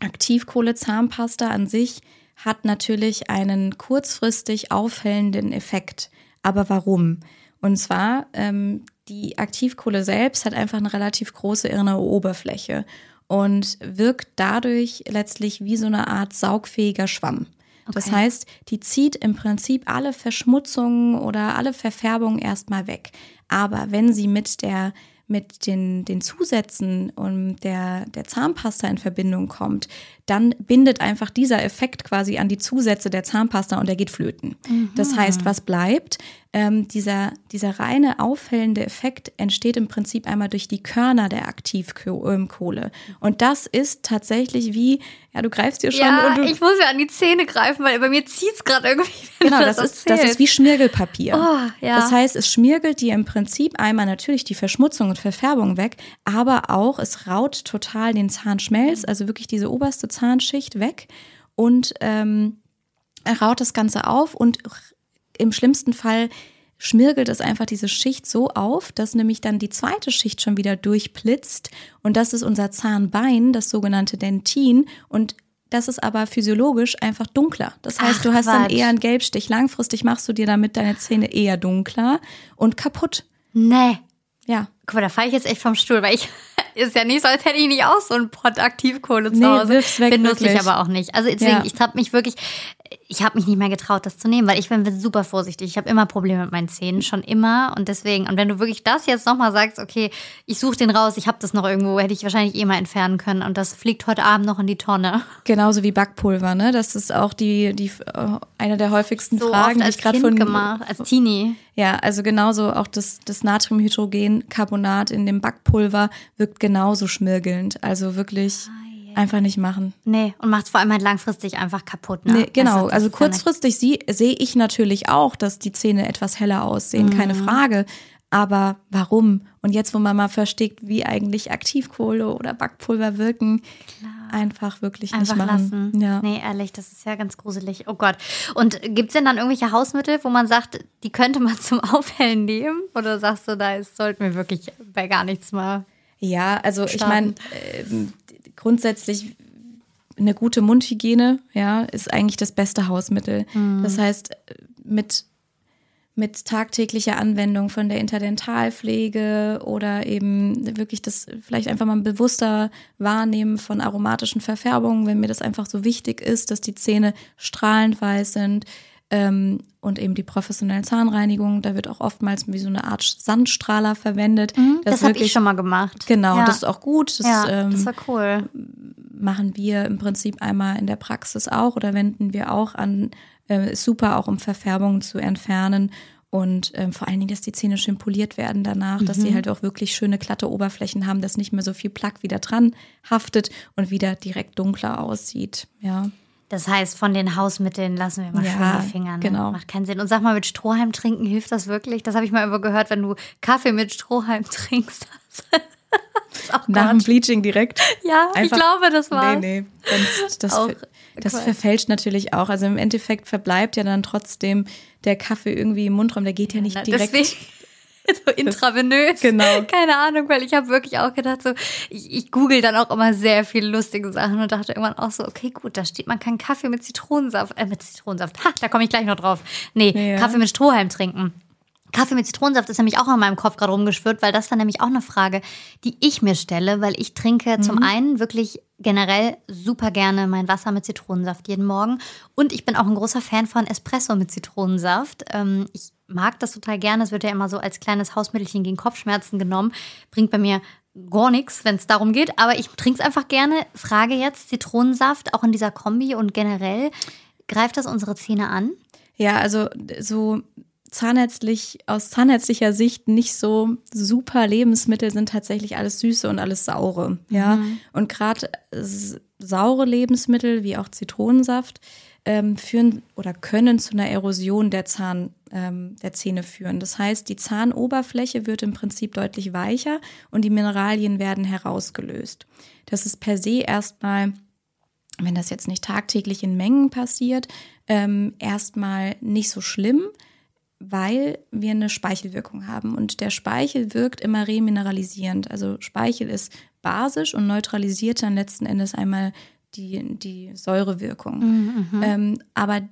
Aktivkohle-Zahnpasta an sich hat natürlich einen kurzfristig aufhellenden Effekt. Aber warum? Und zwar, ähm, die Aktivkohle selbst hat einfach eine relativ große innere Oberfläche. und wirkt dadurch letztlich wie so eine Art saugfähiger Schwamm. Das Okay. heißt, die zieht im Prinzip alle Verschmutzungen oder alle Verfärbungen erstmal weg. Aber wenn sie mit der mit den, den Zusätzen und der, der Zahnpasta in Verbindung kommt, dann bindet einfach dieser Effekt quasi an die Zusätze der Zahnpasta und der geht flöten. Das heißt, was bleibt? Ähm, dieser, dieser reine aufhellende Effekt entsteht im Prinzip einmal durch die Körner der Aktivkohle. Und das ist tatsächlich wie, ja, du greifst dir schon Ja, und du, ich muss mir an die Zähne greifen, weil bei mir zieht es gerade irgendwie. Genau, du das, ist, das ist wie Schmirgelpapier. Oh, ja. Das heißt, es schmirgelt dir im Prinzip einmal natürlich die Verschmutzung und Verfärbung weg, aber auch es raut total den Zahnschmelz, also wirklich diese oberste Zahnschicht weg und ähm, raut das Ganze auf und im schlimmsten Fall schmirgelt es einfach diese Schicht so auf, dass nämlich dann die zweite Schicht schon wieder durchblitzt und das ist unser Zahnbein, das sogenannte Dentin und das ist aber physiologisch einfach dunkler. Das heißt, Ach, du hast dann Quatsch. eher einen Gelbstich. Langfristig machst du dir damit deine Zähne eher dunkler und kaputt. Nee. Ja. Guck mal, da falle ich jetzt echt vom Stuhl, weil ich ist ja nicht so, als hätte ich nicht auch so einen Pott Aktivkohle zu Nee, Hause. weg, Benutze ich aber auch nicht. Also deswegen, Ja. ich habe mich wirklich, ich habe mich nicht mehr getraut, das zu nehmen, weil ich bin super vorsichtig. Ich habe immer Probleme mit meinen Zähnen, schon immer. Und deswegen, und wenn du wirklich das jetzt nochmal sagst, okay, ich suche den raus, ich habe das noch irgendwo, hätte ich wahrscheinlich eh mal entfernen können. Und das fliegt heute Abend noch in die Tonne. Genauso wie Backpulver, ne? Das ist auch die, die äh, eine der häufigsten So Fragen, oft die als ich gerade von gemacht, als Teenie. Ja, also genauso auch das, das Natriumhydrogencarbonat in dem Backpulver wirkt genauso schmirgelnd. Also wirklich einfach nicht machen. Nee, und macht es vor allem halt langfristig einfach kaputt. Ne? Nee, genau, also nicht- kurzfristig sie- sehe ich natürlich auch, dass die Zähne etwas heller aussehen, keine Mhm. Frage. Aber warum? Und jetzt, wo man mal versteht, wie eigentlich Aktivkohle oder Backpulver wirken, einfach wirklich Einfach nicht machen. lassen. Ja. Nee, ehrlich, das ist ja ganz gruselig. Oh Gott. Und gibt's denn dann irgendwelche Hausmittel, wo man sagt, die könnte man zum Aufhellen nehmen? Oder sagst du, da sollten wir wirklich bei gar nichts mal. Ja, also ich starten. meine, ähm, grundsätzlich eine gute Mundhygiene, ja, ist eigentlich das beste Hausmittel. Mhm. Das heißt, mit, mit tagtäglicher Anwendung von der Interdentalpflege oder eben wirklich das vielleicht einfach mal bewusster wahrnehmen von aromatischen Verfärbungen, wenn mir das einfach so wichtig ist, dass die Zähne strahlend weiß sind. Ähm, und eben die professionelle Zahnreinigung, da wird auch oftmals wie so eine Art Sandstrahler verwendet. Mhm, Das, habe ich schon mal gemacht. Genau, ja. das ist auch gut. Das ja, ähm, das war cool. machen wir im Prinzip einmal in der Praxis auch oder wenden wir auch an. Äh, super auch um Verfärbungen zu entfernen und ähm, vor allen Dingen, dass die Zähne schön poliert werden danach, dass Mhm. sie halt auch wirklich schöne glatte Oberflächen haben, dass nicht mehr so viel Plack wieder dran haftet und wieder direkt dunkler aussieht. Ja. Das heißt, von den Hausmitteln lassen wir mal Ja, schön die Finger. Ne? genau. Macht keinen Sinn. Und sag mal, mit Strohhalm trinken hilft das wirklich? Das habe ich mal irgendwo gehört, wenn du Kaffee mit Strohhalm trinkst. Nach dem. Bleaching direkt. Ja, ich glaube, das war's. Nee, nee. Das, das, Auch ver- das verfälscht natürlich auch. Also im Endeffekt verbleibt ja dann trotzdem der Kaffee irgendwie im Mundraum. Der geht ja nicht direkt. Deswegen so intravenös. Genau. Keine Ahnung, weil ich habe wirklich auch gedacht, so, ich, ich google dann auch immer sehr viele lustige Sachen und dachte irgendwann auch so, okay, gut, da steht, man kann Kaffee mit Zitronensaft, äh, mit Zitronensaft, ha, da komme ich gleich noch drauf. Nee, Ja. Kaffee mit Strohhalm trinken. Kaffee mit Zitronensaft ist nämlich auch in meinem Kopf gerade rumgeschwirrt, weil das war nämlich auch eine Frage, die ich mir stelle, weil ich trinke Mhm. zum einen wirklich generell super gerne mein Wasser mit Zitronensaft jeden Morgen und ich bin auch ein großer Fan von Espresso mit Zitronensaft. Ähm, ich mag das total gerne. Es wird ja immer so als kleines Hausmittelchen gegen Kopfschmerzen genommen. Bringt bei mir gar nichts, wenn es darum geht, aber ich trinke es einfach gerne. Frage jetzt, Zitronensaft auch in dieser Kombi und generell, greift das unsere Zähne an? Ja, also so zahnärztlich, aus zahnärztlicher Sicht nicht so super Lebensmittel sind tatsächlich alles Süße und alles Saure. Ja. Und gerade saure Lebensmittel wie auch Zitronensaft ähm, führen oder können zu einer Erosion der Zahn, ähm, der Zähne führen. Das heißt, die Zahnoberfläche wird im Prinzip deutlich weicher und die Mineralien werden herausgelöst. Das ist per se erstmal wenn das jetzt nicht tagtäglich in Mengen passiert, ähm, erstmal nicht so schlimm, weil wir eine Speichelwirkung haben. Und der Speichel wirkt immer remineralisierend. Also Speichel ist basisch und neutralisiert dann letzten Endes einmal die, die Säurewirkung. Ähm, aber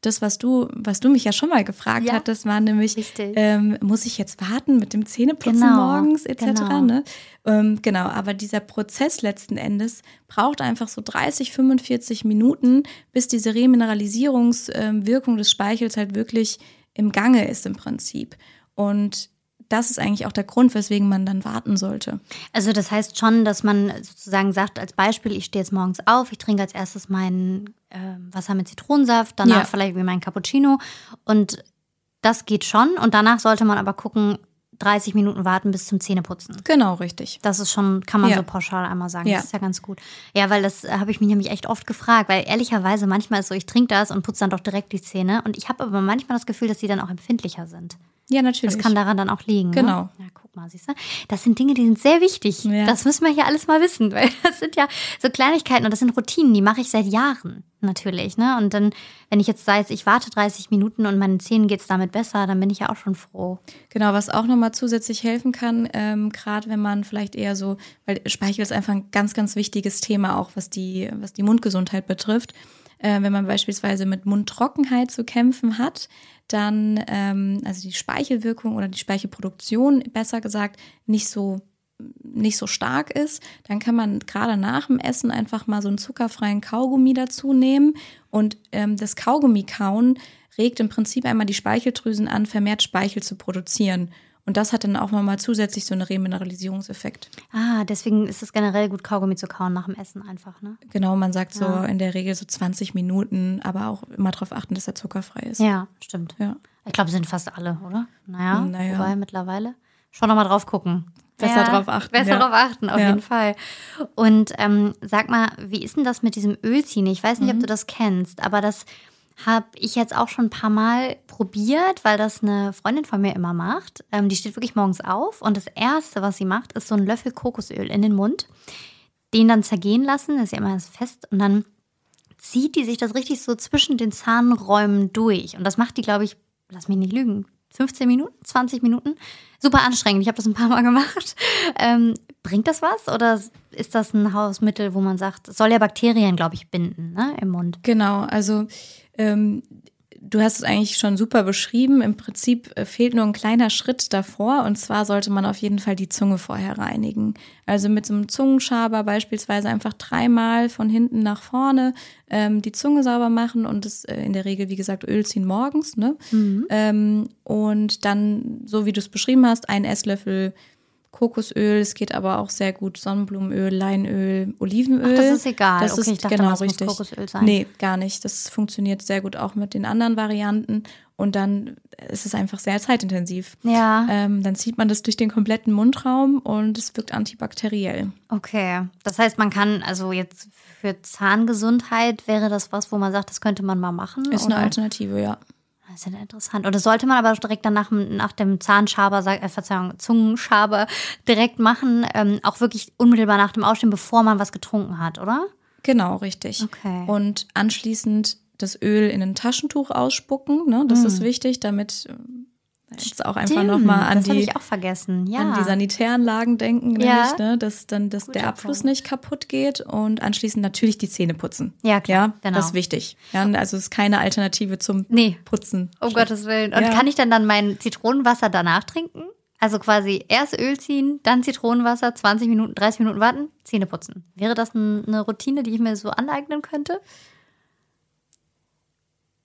das, was du, was du mich ja schon mal gefragt Ja. hattest, war nämlich, ähm, muss ich jetzt warten mit dem Zähneputzen Genau, morgens etc. genau. Ne? Ähm, genau, aber dieser Prozess letzten Endes braucht einfach so 30, 45 Minuten, bis diese Remineralisierungswirkung des Speichels halt wirklich im Gange ist im Prinzip. Und das ist eigentlich auch der Grund, weswegen man dann warten sollte. Also das heißt schon, dass man sozusagen sagt, als Beispiel, ich stehe jetzt morgens auf, ich trinke als erstes mein ähm, Wasser mit Zitronensaft, danach Ja. vielleicht wie mein Cappuccino und das geht schon und danach sollte man aber gucken, 30 Minuten warten bis zum Zähneputzen. Genau, richtig. Das ist schon, kann man Ja. so pauschal einmal sagen. Ja. Das ist ja ganz gut. Ja, weil das äh, habe ich mich nämlich echt oft gefragt, weil ehrlicherweise manchmal ist so, ich trinke das und putze dann doch direkt die Zähne und ich habe aber manchmal das Gefühl, dass die dann auch empfindlicher sind. Ja, natürlich. Das kann daran dann auch liegen. Genau. Ne? Ja, guck mal, siehst du? Das sind Dinge, die sind sehr wichtig. Ja. Das müssen wir hier alles mal wissen, weil das sind ja so Kleinigkeiten und das sind Routinen, die mache ich seit Jahren natürlich. Ne? Und dann, wenn ich jetzt weiß, ich warte 30 Minuten und meinen Zähnen geht es damit besser, dann bin ich ja auch schon froh. Genau, was auch nochmal zusätzlich helfen kann, ähm, gerade wenn man vielleicht eher so, weil Speichel ist einfach ein ganz, ganz wichtiges Thema, auch was die, was die Mundgesundheit betrifft. Äh, wenn man beispielsweise mit Mundtrockenheit zu kämpfen hat, dann, ähm, also die Speichelwirkung oder die Speichelproduktion, besser gesagt, nicht so nicht so stark ist, dann kann man gerade nach dem Essen einfach mal so einen zuckerfreien Kaugummi dazu nehmen und ähm, das Kaugummi kauen regt im Prinzip einmal die Speicheldrüsen an, vermehrt Speichel zu produzieren. Und das hat dann auch nochmal zusätzlich so einen Remineralisierungseffekt. Ah, deswegen ist es generell gut, Kaugummi zu kauen nach dem Essen einfach, ne? Genau, man sagt so Ja. in der Regel so 20 Minuten, aber auch immer darauf achten, dass er zuckerfrei ist. Ja, stimmt. Ja. Ich glaube, sind fast alle, oder? Naja, Naja. wobei mittlerweile. Schon nochmal drauf gucken. Besser drauf achten, Besser ja. drauf achten, auf Ja. jeden Fall. Und ähm, sag mal, wie ist denn das mit diesem Ölziehen? Ich weiß nicht, Mhm. ob du das kennst, aber das habe ich jetzt auch schon ein paar Mal probiert, weil das eine Freundin von mir immer macht. Ähm, die steht wirklich morgens auf und das Erste, was sie macht, ist so ein Löffel Kokosöl in den Mund, den dann zergehen lassen, das ist ja immer fest und dann zieht die sich das richtig so zwischen den Zahnräumen durch. Und das macht die, glaube ich, lass mich nicht lügen, 15 Minuten, 20 Minuten. Super anstrengend. Ich habe das ein paar Mal gemacht. Ähm, bringt das was oder ist das ein Hausmittel, wo man sagt, es soll ja Bakterien, glaube ich, binden ne, im Mund? Genau, also ähm, du hast es eigentlich schon super beschrieben. Im Prinzip äh, fehlt nur ein kleiner Schritt davor und zwar sollte man auf jeden Fall die Zunge vorher reinigen. Also mit so einem Zungenschaber beispielsweise einfach dreimal von hinten nach vorne ähm, die Zunge sauber machen und das äh, in der Regel, wie gesagt, Öl ziehen morgens. Ne? Ähm, und dann, so wie du es beschrieben hast, ein Esslöffel Kokosöl, es geht aber auch sehr gut Sonnenblumenöl, Leinöl, Olivenöl. Ach, das ist egal. Das Okay, ist ich dachte genau mal, muss richtig. Kokosöl sein. Nee, gar nicht. Das funktioniert sehr gut auch mit den anderen Varianten. Und dann ist es einfach sehr zeitintensiv. Ja, Ähm, dann zieht man das durch den kompletten Mundraum und es wirkt antibakteriell. okay. Das heißt, man kann, also jetzt für Zahngesundheit wäre das was, wo man sagt, das könnte man mal machen? Ist oder? eine Alternative, ja. Das ist ja interessant. Und das sollte man aber direkt dann nach, dem- Zahnschaber, äh, Verzeihung, Zungenschaber direkt machen, ähm, auch wirklich unmittelbar nach dem Aufstehen, bevor man was getrunken hat, oder? Genau, richtig. Okay. Und anschließend das Öl in ein Taschentuch ausspucken. Ne? Das Hm. ist wichtig, damit jetzt auch einfach nochmal an die. Ja. an die Sanitäranlagen denken, Ja. nämlich, ne, dass dann dass der Abfluss Punkt. nicht kaputt geht und anschließend natürlich die Zähne putzen. Ja, klar, ja, genau. Das ist wichtig. Ja, also es ist keine Alternative zum Nee. Putzen. Um Gottes Willen. Und kann ich dann dann mein Zitronenwasser danach trinken? Also quasi erst Öl ziehen, dann Zitronenwasser, 20 Minuten, 30 Minuten warten, Zähne putzen. Wäre das ein- eine Routine, die ich mir so aneignen könnte?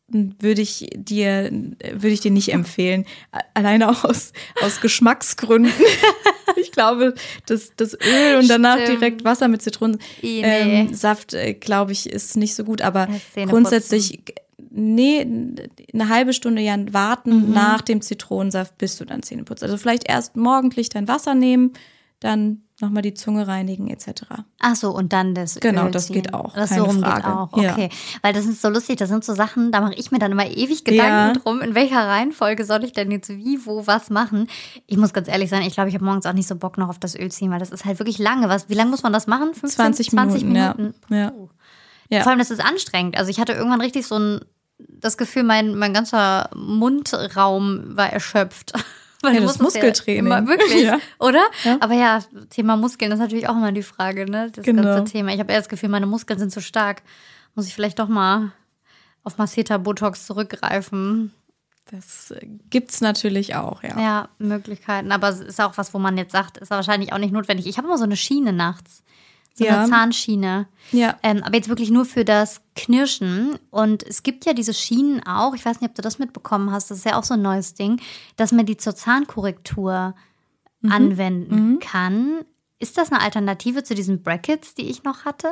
Würde ich dir würde ich dir nicht empfehlen, alleine auch aus aus Geschmacksgründen. ich glaube, das das Öl und danach Stimmt. direkt Wasser mit Zitronensaft, nee. ähm, äh, glaube ich, ist nicht so gut. Aber grundsätzlich nee, eine halbe Stunde ja warten Mhm. nach dem Zitronensaft, bis du dann Zähne putzt. Also vielleicht erst morgendlich dein Wasser nehmen, dann nochmal die Zunge reinigen etc. Ach so, und dann das Genau, Öl das ziehen. geht auch, Das keine so rum geht Frage. auch. Ja. Okay, weil das ist so lustig. Das sind so Sachen, da mache ich mir dann immer ewig Gedanken Ja. drum, in welcher Reihenfolge soll ich denn jetzt wie, wo, was machen. Ich muss ganz ehrlich sein, ich glaube, ich habe morgens auch nicht so Bock noch auf das Öl ziehen, weil das ist halt wirklich lange. Was, wie lange muss man das machen? 15, 20 20 Minuten, Minuten. ja. Ja. Puh. Ja. Vor allem, das ist anstrengend. Also ich hatte irgendwann richtig so ein das Gefühl, mein, mein ganzer Mundraum war erschöpft. Weil Ja, du das Muskeltraining. immer, wirklich, Ja. oder? Ja. Aber ja, Thema Muskeln ist natürlich auch immer die Frage, ne? Das Genau. ganze Thema. Ich habe eher das Gefühl, meine Muskeln sind zu stark. Muss ich vielleicht doch mal auf Masseter Botox zurückgreifen. Das äh, gibt es natürlich auch, ja. Ja, Möglichkeiten. Aber es ist auch was, wo man jetzt sagt, ist wahrscheinlich auch nicht notwendig. Ich habe immer so eine Schiene nachts. So Ja. eine Zahnschiene. Ja. Ähm, aber jetzt wirklich nur für das Knirschen. Und es gibt ja diese Schienen auch, ich weiß nicht, ob du das mitbekommen hast, das ist ja auch so ein neues Ding, dass man die zur Zahnkorrektur Mhm. anwenden kann. Ist das eine Alternative zu diesen Brackets, die ich noch hatte?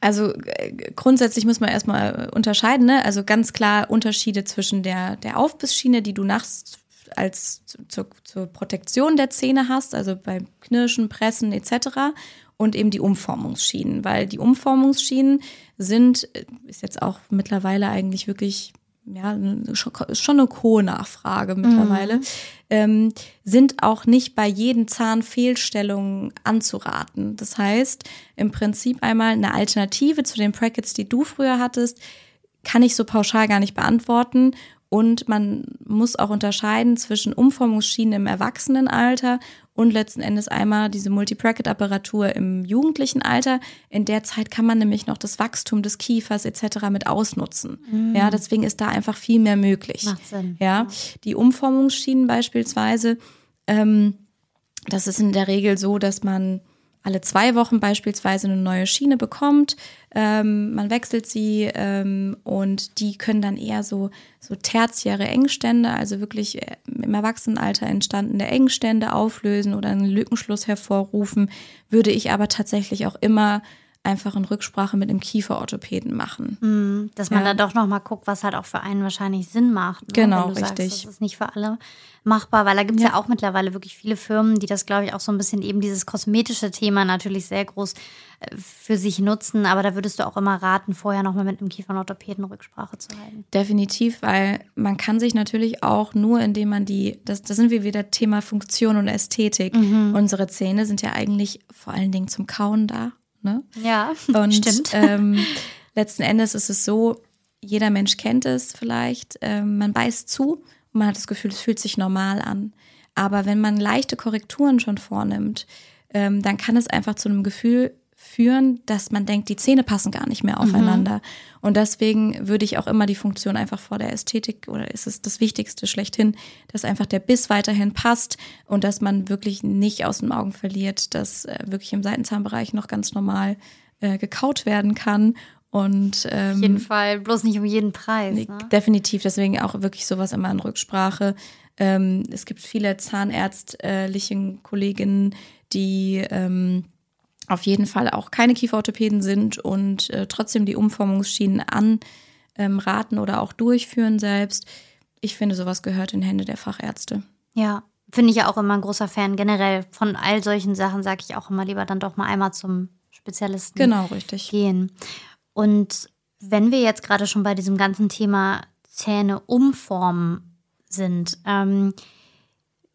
Also äh, grundsätzlich muss man erstmal unterscheiden, ne? Also ganz klar Unterschiede zwischen der, der Aufbissschiene, die du nachts als zur, zur Protektion der Zähne hast, also beim Knirschen, Pressen etc. und eben die Umformungsschienen, weil die Umformungsschienen sind, äh, ist jetzt auch mittlerweile eigentlich wirklich, ja, schon eine hohe Nachfrage mittlerweile, ähm, sind auch nicht bei jeden Zahnfehlstellungen anzuraten. Das heißt, im Prinzip einmal eine Alternative zu den Brackets, die du früher hattest, kann ich so pauschal gar nicht beantworten. Und man muss auch unterscheiden zwischen Umformungsschienen im Erwachsenenalter und letzten Endes einmal diese Multi-Bracket-Apparatur im jugendlichen Alter. In der Zeit kann man nämlich noch das Wachstum des Kiefers etc. mit ausnutzen. Ja, deswegen ist da einfach viel mehr möglich. Macht Sinn. Ja, die Umformungsschienen beispielsweise, ähm, das ist in der Regel so, dass man alle zwei Wochen beispielsweise eine neue Schiene bekommt. Ähm, man wechselt sie ähm, und die können dann eher so, so tertiäre Engstände, also wirklich äh, im Erwachsenenalter entstandene Engstände auflösen oder einen Lückenschluss hervorrufen, würde ich aber tatsächlich auch immer einfach in Rücksprache mit einem Kieferorthopäden machen. Dass man Ja. da doch nochmal guckt, was halt auch für einen wahrscheinlich Sinn macht. Ne? Genau, richtig. Sagst, das ist nicht für alle machbar, weil da gibt es ja. Ja. auch mittlerweile wirklich viele Firmen, die das, glaube ich, auch so ein bisschen eben dieses kosmetische Thema natürlich sehr groß äh, für sich nutzen. Aber da würdest du auch immer raten, vorher nochmal mit einem Kiefernorthopäden Rücksprache zu halten. Definitiv, weil man kann sich natürlich auch nur, indem man die, das, da sind wir wieder Thema Funktion und Ästhetik. Unsere Zähne sind ja eigentlich vor allen Dingen zum Kauen da. Ne? Ja, Und stimmt. Ähm, letzten Endes ist es so, jeder Mensch kennt es vielleicht, ähm, man beißt zu und man hat das Gefühl, es fühlt sich normal an. Aber wenn man leichte Korrekturen schon vornimmt, ähm, dann kann es einfach zu einem Gefühl führen, dass man denkt, die Zähne passen gar nicht mehr aufeinander. Und deswegen würde ich auch immer die Funktion einfach vor der Ästhetik oder ist es das Wichtigste schlechthin, dass einfach der Biss weiterhin passt und dass man wirklich nicht aus den Augen verliert, dass äh, wirklich im Seitenzahnbereich noch ganz normal äh, gekaut werden kann. Und ähm, Auf jeden Fall, bloß nicht um jeden Preis. Ne? Definitiv, deswegen auch wirklich sowas immer in Rücksprache. Ähm, es gibt viele zahnärztlichen Kolleginnen, die ähm, auf jeden Fall auch keine Kieferorthopäden sind und äh, trotzdem die Umformungsschienen anraten ähm, oder auch durchführen selbst. Ich finde, sowas gehört in Hände der Fachärzte. Ja, finde ich ja auch immer ein großer Fan. Generell von all solchen Sachen sage ich auch immer lieber dann doch mal einmal zum Spezialisten Genau, richtig. gehen. Und wenn wir jetzt gerade schon bei diesem ganzen Thema Zähne umformen sind, ähm,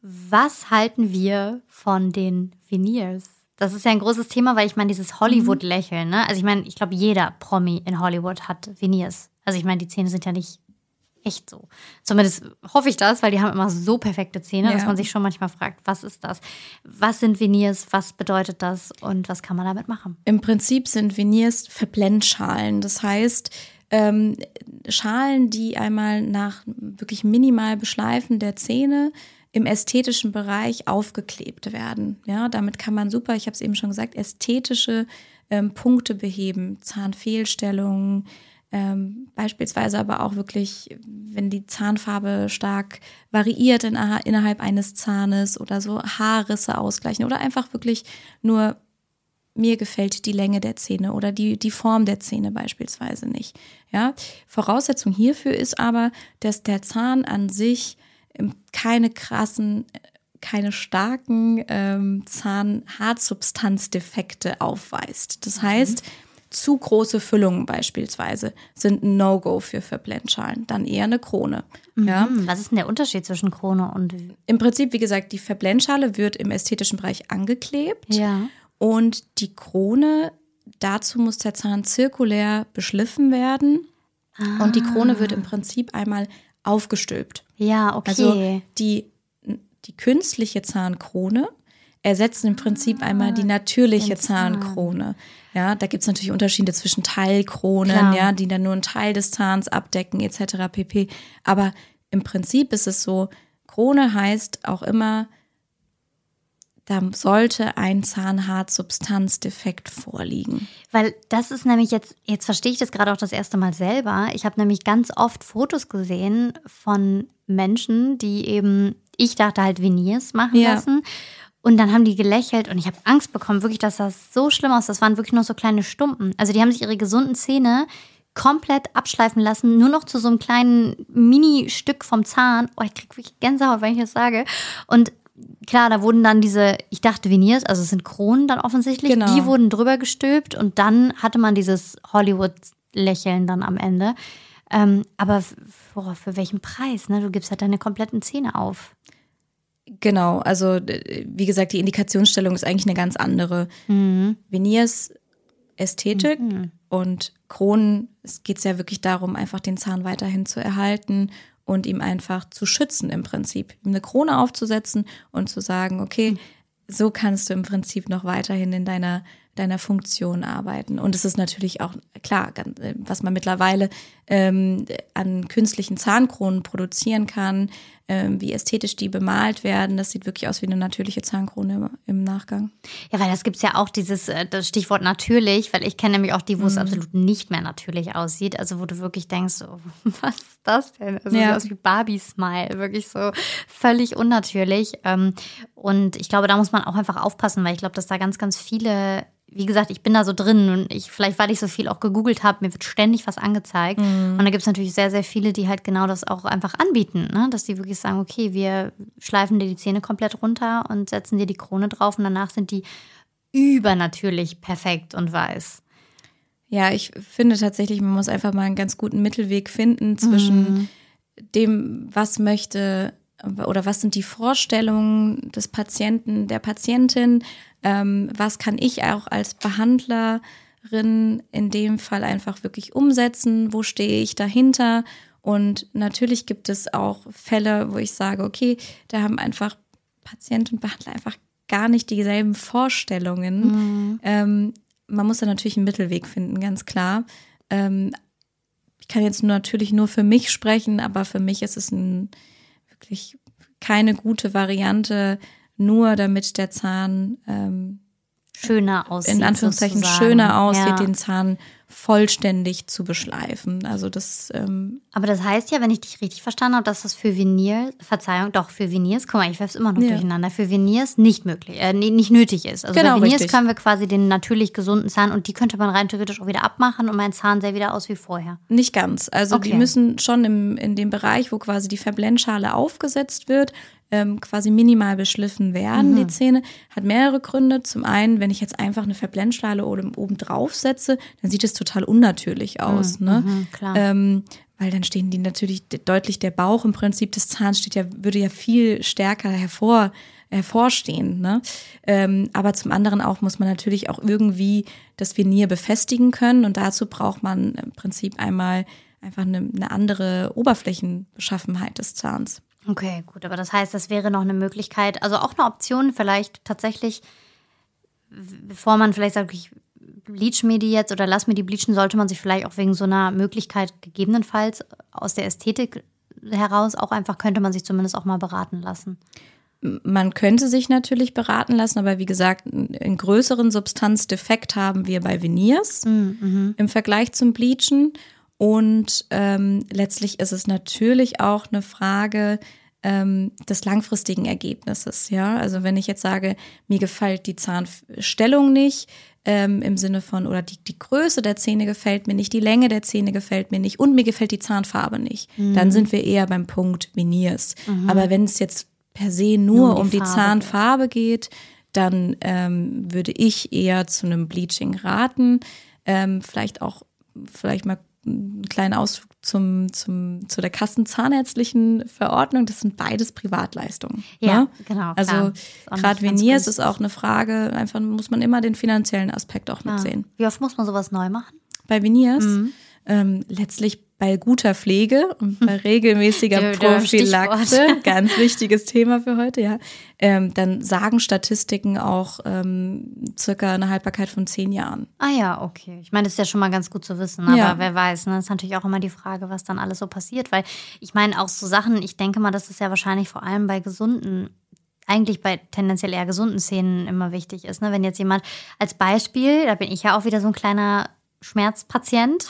was halten wir von den Veneers? Das ist ja ein großes Thema, weil ich meine, dieses Hollywood-Lächeln, ne? Also ich meine, ich glaube, jeder Promi in Hollywood hat Veneers. Also ich meine, die Zähne sind ja nicht echt so. Zumindest hoffe ich das, weil die haben immer so perfekte Zähne, dass Ja. man sich schon manchmal fragt, was ist das? Was sind Veneers? Was bedeutet das? Und was kann man damit machen? Im Prinzip sind Veneers Verblendschalen. Das heißt, ähm, Schalen, die einmal nach wirklich minimal Beschleifen der Zähne im ästhetischen Bereich aufgeklebt werden. Ja, damit kann man super, ich habe es eben schon gesagt, ästhetische ähm, Punkte beheben, Zahnfehlstellungen, ähm, beispielsweise aber auch wirklich, wenn die Zahnfarbe stark variiert in, innerhalb eines Zahnes oder so Haarrisse ausgleichen oder einfach wirklich nur mir gefällt die Länge der Zähne oder die, die Form der Zähne beispielsweise nicht. Ja, Voraussetzung hierfür ist aber, dass der Zahn an sich keine krassen, keine starken ähm, Zahnhartsubstanzdefekte aufweist. Das heißt, zu große Füllungen beispielsweise sind ein No-Go für Verblendschalen, dann eher eine Krone. Ja. Hm, was ist denn der Unterschied zwischen Krone und Im Prinzip, wie gesagt, die Verblendschale wird im ästhetischen Bereich angeklebt. Ja. Und die Krone, dazu muss der Zahn zirkulär beschliffen werden. Und die Krone wird im Prinzip einmal aufgestülpt. Ja, okay. Also die, die künstliche Zahnkrone ersetzen im Prinzip einmal die natürliche Zahnkrone. Ja, da gibt es natürlich Unterschiede zwischen Teilkronen, Klar. ja, die dann nur einen Teil des Zahns abdecken, etc. pp. Aber im Prinzip ist es so, Krone heißt auch immer, da sollte ein Zahnhartsubstanzdefekt vorliegen. Weil das ist nämlich jetzt, jetzt verstehe ich das gerade auch das erste Mal selber. Ich habe nämlich ganz oft Fotos gesehen von Menschen, die eben, ich dachte halt Veneers machen Ja. lassen. Und dann haben die gelächelt und ich habe Angst bekommen, wirklich, dass das so schlimm aus. Das waren wirklich nur so kleine Stumpen. Also die haben sich ihre gesunden Zähne komplett abschleifen lassen, nur noch zu so einem kleinen Mini-Stück vom Zahn. Oh, ich krieg wirklich Gänsehaut, wenn ich das sage. Und klar, da wurden dann diese, ich dachte Veneers, also es sind Kronen dann offensichtlich, Genau. die wurden drüber gestülpt und dann hatte man dieses Hollywood-Lächeln dann am Ende. Ähm, aber boah, für welchen Preis? Ne? Du gibst halt deine kompletten Zähne auf. Genau, also wie gesagt, die Indikationsstellung ist eigentlich eine ganz andere. Veneers Ästhetik und Kronen, es geht ja wirklich darum, einfach den Zahn weiterhin zu erhalten und ihm einfach zu schützen im Prinzip. Ihm eine Krone aufzusetzen und zu sagen, okay, so kannst du im Prinzip noch weiterhin in deiner deiner Funktion arbeiten. Und es ist natürlich auch klar, äh, was man mittlerweile ähm, an künstlichen Zahnkronen produzieren kann, ähm, wie ästhetisch die bemalt werden. Das sieht wirklich aus wie eine natürliche Zahnkrone im, im Nachgang. Ja, weil das gibt's ja auch dieses äh, das Stichwort natürlich, weil ich kenne nämlich auch die, wo es absolut nicht mehr natürlich aussieht. Also wo du wirklich denkst, oh, was ist das denn? Also Ja. aus wie Barbie-Smile, wirklich so völlig unnatürlich. Ähm, Und ich glaube, da muss man auch einfach aufpassen, weil ich glaube, dass da ganz, ganz viele, wie gesagt, ich bin da so drin und ich, vielleicht weil ich so viel auch gegoogelt habe, mir wird ständig was angezeigt. Und da gibt's natürlich sehr, sehr viele, die halt genau das auch einfach anbieten, ne? dass die wirklich sagen, okay, wir schleifen dir die Zähne komplett runter und setzen dir die Krone drauf und danach sind die übernatürlich perfekt und weiß. Ja, ich finde tatsächlich, man muss einfach mal einen ganz guten Mittelweg finden zwischen dem, was möchte oder was sind die Vorstellungen des Patienten, der Patientin, ähm, was kann ich auch als Behandlerin in dem Fall einfach wirklich umsetzen, wo stehe ich dahinter und natürlich gibt es auch Fälle, wo ich sage, okay, da haben einfach Patient und Behandler einfach gar nicht dieselben Vorstellungen. Ähm, man muss da natürlich einen Mittelweg finden, ganz klar. Ähm, ich kann jetzt nur, natürlich nur für mich sprechen, aber für mich ist es ein, wirklich keine gute Variante, nur damit der Zahn ähm, Schöner aussieht. in Anführungszeichen sozusagen. schöner aussieht, Ja. den Zahn vollständig zu beschleifen. Also das ähm, Aber das heißt ja, wenn ich dich richtig verstanden habe, dass das für Veneer, Verzeihung, doch für Veneers, guck mal, ich werfe es immer noch Ja. durcheinander, für Veneers nicht möglich, äh, nicht nötig ist. Also Genau, bei Veneers richtig. können wir quasi den natürlich gesunden Zahn und die könnte man rein theoretisch auch wieder abmachen und mein Zahn sähe wieder aus wie vorher. Nicht ganz. Also die Okay. müssen schon im, in dem Bereich, wo quasi die Verblendschale aufgesetzt wird, ähm, quasi minimal beschliffen werden, Mhm. die Zähne. Hat mehrere Gründe. Zum einen, wenn ich jetzt einfach eine Verblendschale oben, oben drauf setze, dann sieht es total unnatürlich aus. ne? Mhm, klar. Ähm, weil dann stehen die natürlich de- deutlich, der Bauch im Prinzip des Zahns steht ja, würde ja viel stärker hervor, hervorstehen. Ne? Ähm, aber zum anderen auch muss man natürlich auch irgendwie das Venier befestigen können und dazu braucht man im Prinzip einmal einfach eine, eine andere Oberflächenbeschaffenheit des Zahns. Okay, gut, aber das heißt, das wäre noch eine Möglichkeit, also auch eine Option, vielleicht tatsächlich, bevor man vielleicht sagt, ich bleach mir die jetzt oder lass mir die bleachen, sollte man sich vielleicht auch wegen so einer Möglichkeit gegebenenfalls aus der Ästhetik heraus auch einfach, könnte man sich zumindest auch mal beraten lassen. Man könnte sich natürlich beraten lassen, aber wie gesagt, einen größeren Substanzdefekt haben wir bei Veneers im Vergleich zum Bleachen. Und ähm, letztlich ist es natürlich auch eine Frage ähm, des langfristigen Ergebnisses. Ja, also wenn ich jetzt sage, mir gefällt die Zahnstellung nicht, ähm, im Sinne von, oder die, die Größe der Zähne gefällt mir nicht, die Länge der Zähne gefällt mir nicht und mir gefällt die Zahnfarbe nicht, dann sind wir eher beim Punkt Veneers. Aber wenn es jetzt per se nur, Nur um um die die Farbe Zahnfarbe geht, dann ähm, würde ich eher zu einem Bleaching raten. Ähm, vielleicht auch, vielleicht mal einen kleinen Ausflug zum, zum, zu der Kassenzahnärztlichen Verordnung. Das sind beides Privatleistungen. Ja, ne? genau. Also gerade Veneers ist auch eine Frage, einfach muss man immer den finanziellen Aspekt auch Ah. mitsehen. Wie oft muss man sowas neu machen? Bei Veneers ähm, letztlich bei guter Pflege und bei regelmäßiger Prophylaxe, ganz wichtiges Thema für heute, ja, ähm, dann sagen Statistiken auch ähm, circa eine Haltbarkeit von zehn Jahren. Ah ja, okay. Ich meine, das ist ja schon mal ganz gut zu wissen, aber ja. wer weiß, ne? Das ist natürlich auch immer die Frage, was dann alles so passiert, weil ich meine auch so Sachen, ich denke mal, dass es ja wahrscheinlich vor allem bei gesunden eigentlich bei tendenziell eher gesunden Szenen immer wichtig ist. Ne? Wenn jetzt jemand als Beispiel, da bin ich ja auch wieder so ein kleiner Schmerzpatient,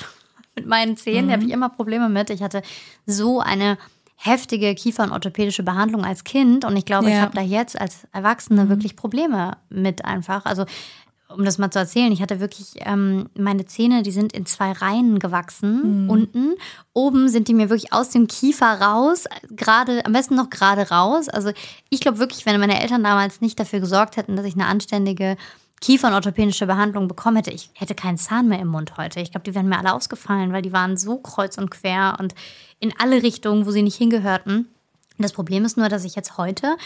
mit meinen Zähnen. Mhm. Da habe ich immer Probleme mit. Ich hatte so eine heftige kiefernorthopädische Behandlung als Kind und ich glaube, ja. ich habe da jetzt als Erwachsene mhm. wirklich Probleme mit einfach. Also um das mal zu erzählen, ich hatte wirklich ähm, meine Zähne, die sind in zwei Reihen gewachsen mhm. unten. Oben sind die mir wirklich aus dem Kiefer raus, gerade am besten noch gerade raus. Also ich glaube wirklich, wenn meine Eltern damals nicht dafür gesorgt hätten, dass ich eine anständige Kiefernorthopädische Behandlung bekommen hätte, ich hätte keinen Zahn mehr im Mund heute. Ich glaube, die wären mir alle ausgefallen, weil die waren so kreuz und quer und in alle Richtungen, wo sie nicht hingehörten. Das Problem ist nur, dass ich jetzt heute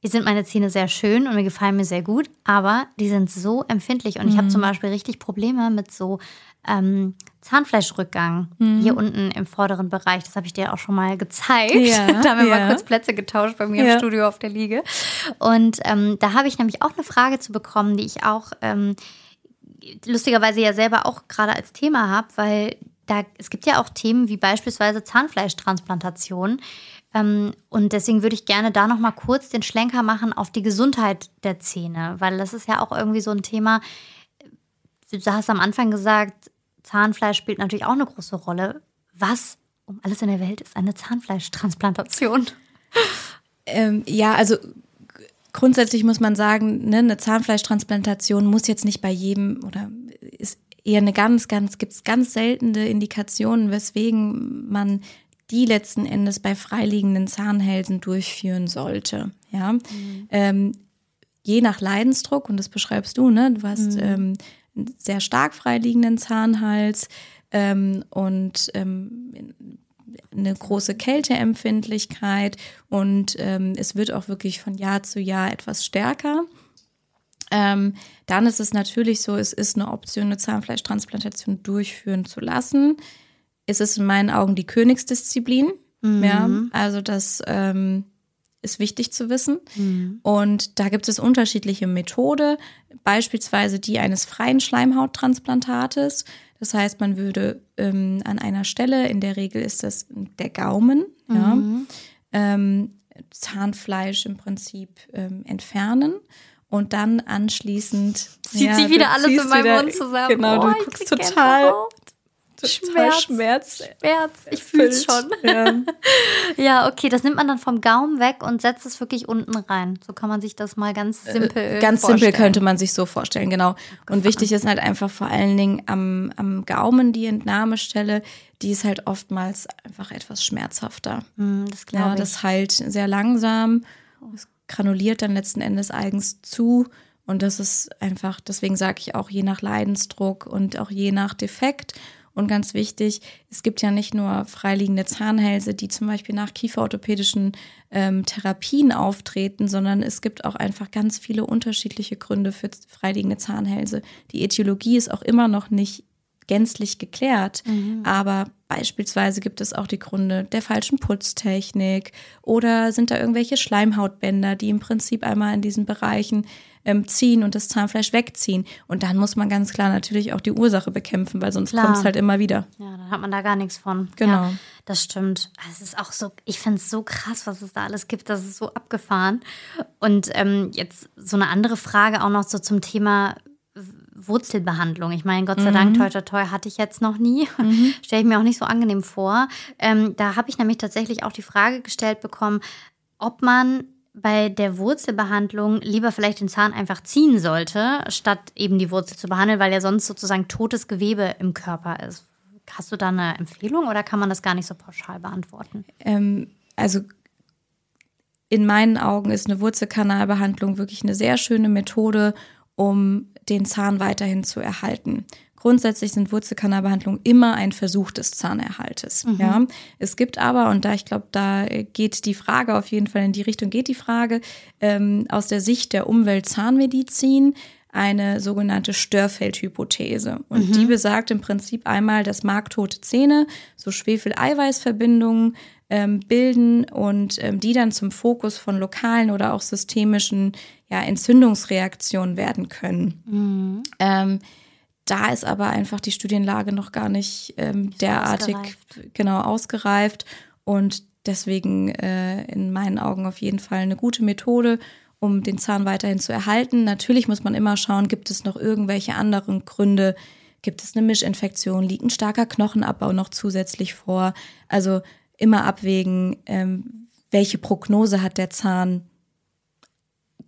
hier sind meine Zähne sehr schön und mir gefallen mir sehr gut, aber die sind so empfindlich und ich habe zum mhm. Beispiel richtig Probleme mit so ähm, Zahnfleischrückgang mhm. hier unten im vorderen Bereich. Das habe ich dir auch schon mal gezeigt. Ja, da haben wir ja. mal kurz Plätze getauscht bei mir ja. im Studio auf der Liege. Und ähm, da habe ich nämlich auch eine Frage zu bekommen, die ich auch ähm, lustigerweise ja selber auch gerade als Thema habe, weil da, es gibt ja auch Themen wie beispielsweise Zahnfleischtransplantation. Ähm, und deswegen würde ich gerne da noch mal kurz den Schlenker machen auf die Gesundheit der Zähne, weil das ist ja auch irgendwie so ein Thema. Du hast am Anfang gesagt, Zahnfleisch spielt natürlich auch eine große Rolle. Was um alles in der Welt ist eine Zahnfleischtransplantation? Ähm, ja, also grundsätzlich muss man sagen, ne, eine Zahnfleischtransplantation muss jetzt nicht bei jedem oder ist eher eine ganz, ganz, gibt es ganz seltene Indikationen, weswegen man die letzten Endes bei freiliegenden Zahnhälsen durchführen sollte. Ja. Mhm. Ähm, je nach Leidensdruck, und das beschreibst du, ne? Du hast mhm. ähm, einen sehr stark freiliegenden Zahnhals ähm, und ähm, eine große Kälteempfindlichkeit und ähm, es wird auch wirklich von Jahr zu Jahr etwas stärker. Ähm, dann ist es natürlich so, es ist eine Option, eine Zahnfleischtransplantation durchführen zu lassen. Es ist in meinen Augen die Königsdisziplin. Mhm. Ja, also das ähm, ist wichtig zu wissen. Mhm. Und da gibt es unterschiedliche Methoden, beispielsweise die eines freien Schleimhauttransplantates. Das heißt, man würde ähm, an einer Stelle, in der Regel ist das der Gaumen, mhm. ja, ähm, Zahnfleisch im Prinzip ähm, entfernen und dann anschließend zieht ja, sie wieder alles in meinem Mund zusammen. Genau, oh, du guckst total Schmerz. Schmerz. Schmerz. Ich fühle es schon. Ja. ja. okay, das nimmt man dann vom Gaumen weg und setzt es wirklich unten rein. So kann man sich das mal ganz äh, simpel äh, Ganz vorstellen. simpel könnte man sich so vorstellen, genau. Und wichtig ist halt einfach vor allen Dingen am, am Gaumen die Entnahmestelle, die ist halt oftmals einfach etwas schmerzhafter. Mm, das glaube ja, Das heilt sehr langsam. Es granuliert dann letzten Endes eigens zu. Und das ist einfach, deswegen sage ich auch je nach Leidensdruck und auch je nach Defekt und ganz wichtig, es gibt ja nicht nur freiliegende Zahnhälse, die zum Beispiel nach kieferorthopädischen ähm, Therapien auftreten, sondern es gibt auch einfach ganz viele unterschiedliche Gründe für freiliegende Zahnhälse. Die Äthiologie ist auch immer noch nicht gänzlich geklärt, mhm. aber beispielsweise gibt es auch die Gründe der falschen Putztechnik oder sind da irgendwelche Schleimhautbänder, die im Prinzip einmal in diesen Bereichen ähm, ziehen und das Zahnfleisch wegziehen. Und dann muss man ganz klar natürlich auch die Ursache bekämpfen, weil sonst kommt es halt immer wieder. Ja, dann hat man da gar nichts von. Genau. Ja, das stimmt. Es ist auch so, ich finde es so krass, was es da alles gibt. Das ist so abgefahren. Und ähm, jetzt so eine andere Frage auch noch so zum Thema Wurzelbehandlung. Ich meine, Gott sei mhm. Dank, toi, toi, toi, hatte ich jetzt noch nie. Mhm. Stelle ich mir auch nicht so angenehm vor. Ähm, da habe ich nämlich tatsächlich auch die Frage gestellt bekommen, ob man bei der Wurzelbehandlung lieber vielleicht den Zahn einfach ziehen sollte, statt eben die Wurzel zu behandeln, weil ja sonst sozusagen totes Gewebe im Körper ist. Hast du da eine Empfehlung oder kann man das gar nicht so pauschal beantworten? Ähm, also in meinen Augen ist eine Wurzelkanalbehandlung wirklich eine sehr schöne Methode, um den Zahn weiterhin zu erhalten. Grundsätzlich sind Wurzelkanalbehandlungen immer ein Versuch des Zahnerhaltes. Mhm. Ja. Es gibt aber, und da ich glaube, da geht die Frage auf jeden Fall in die Richtung, geht die Frage ähm, aus der Sicht der Umwelt-Zahnmedizin eine sogenannte Störfeldhypothese. Und mhm. die besagt im Prinzip einmal, dass marktote Zähne so Schwefel-Eiweiß-Verbindungen ähm, bilden und ähm, die dann zum Fokus von lokalen oder auch systemischen ja, Entzündungsreaktionen werden können. Mhm. Ähm, da ist aber einfach die Studienlage noch gar nicht ähm, derartig ausgereift. genau ausgereift und deswegen äh, in meinen Augen auf jeden Fall eine gute Methode, um den Zahn weiterhin zu erhalten. Natürlich muss man immer schauen, gibt es noch irgendwelche anderen Gründe? Gibt es eine Mischinfektion? Liegt ein starker Knochenabbau noch zusätzlich vor? Also immer abwägen, ähm, welche Prognose hat der Zahn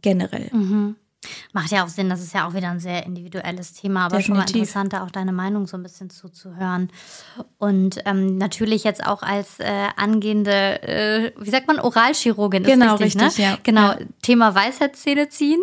generell. Mhm. Macht ja auch Sinn, das ist ja auch wieder ein sehr individuelles Thema, aber Definitiv. schon mal interessant, da auch deine Meinung so ein bisschen zuzuhören. Und ähm, natürlich jetzt auch als äh, angehende, äh, wie sagt man, Oralchirurgin genau, ist richtig, richtig ne? ja. Genau, ja. Thema Weisheitszähne ziehen.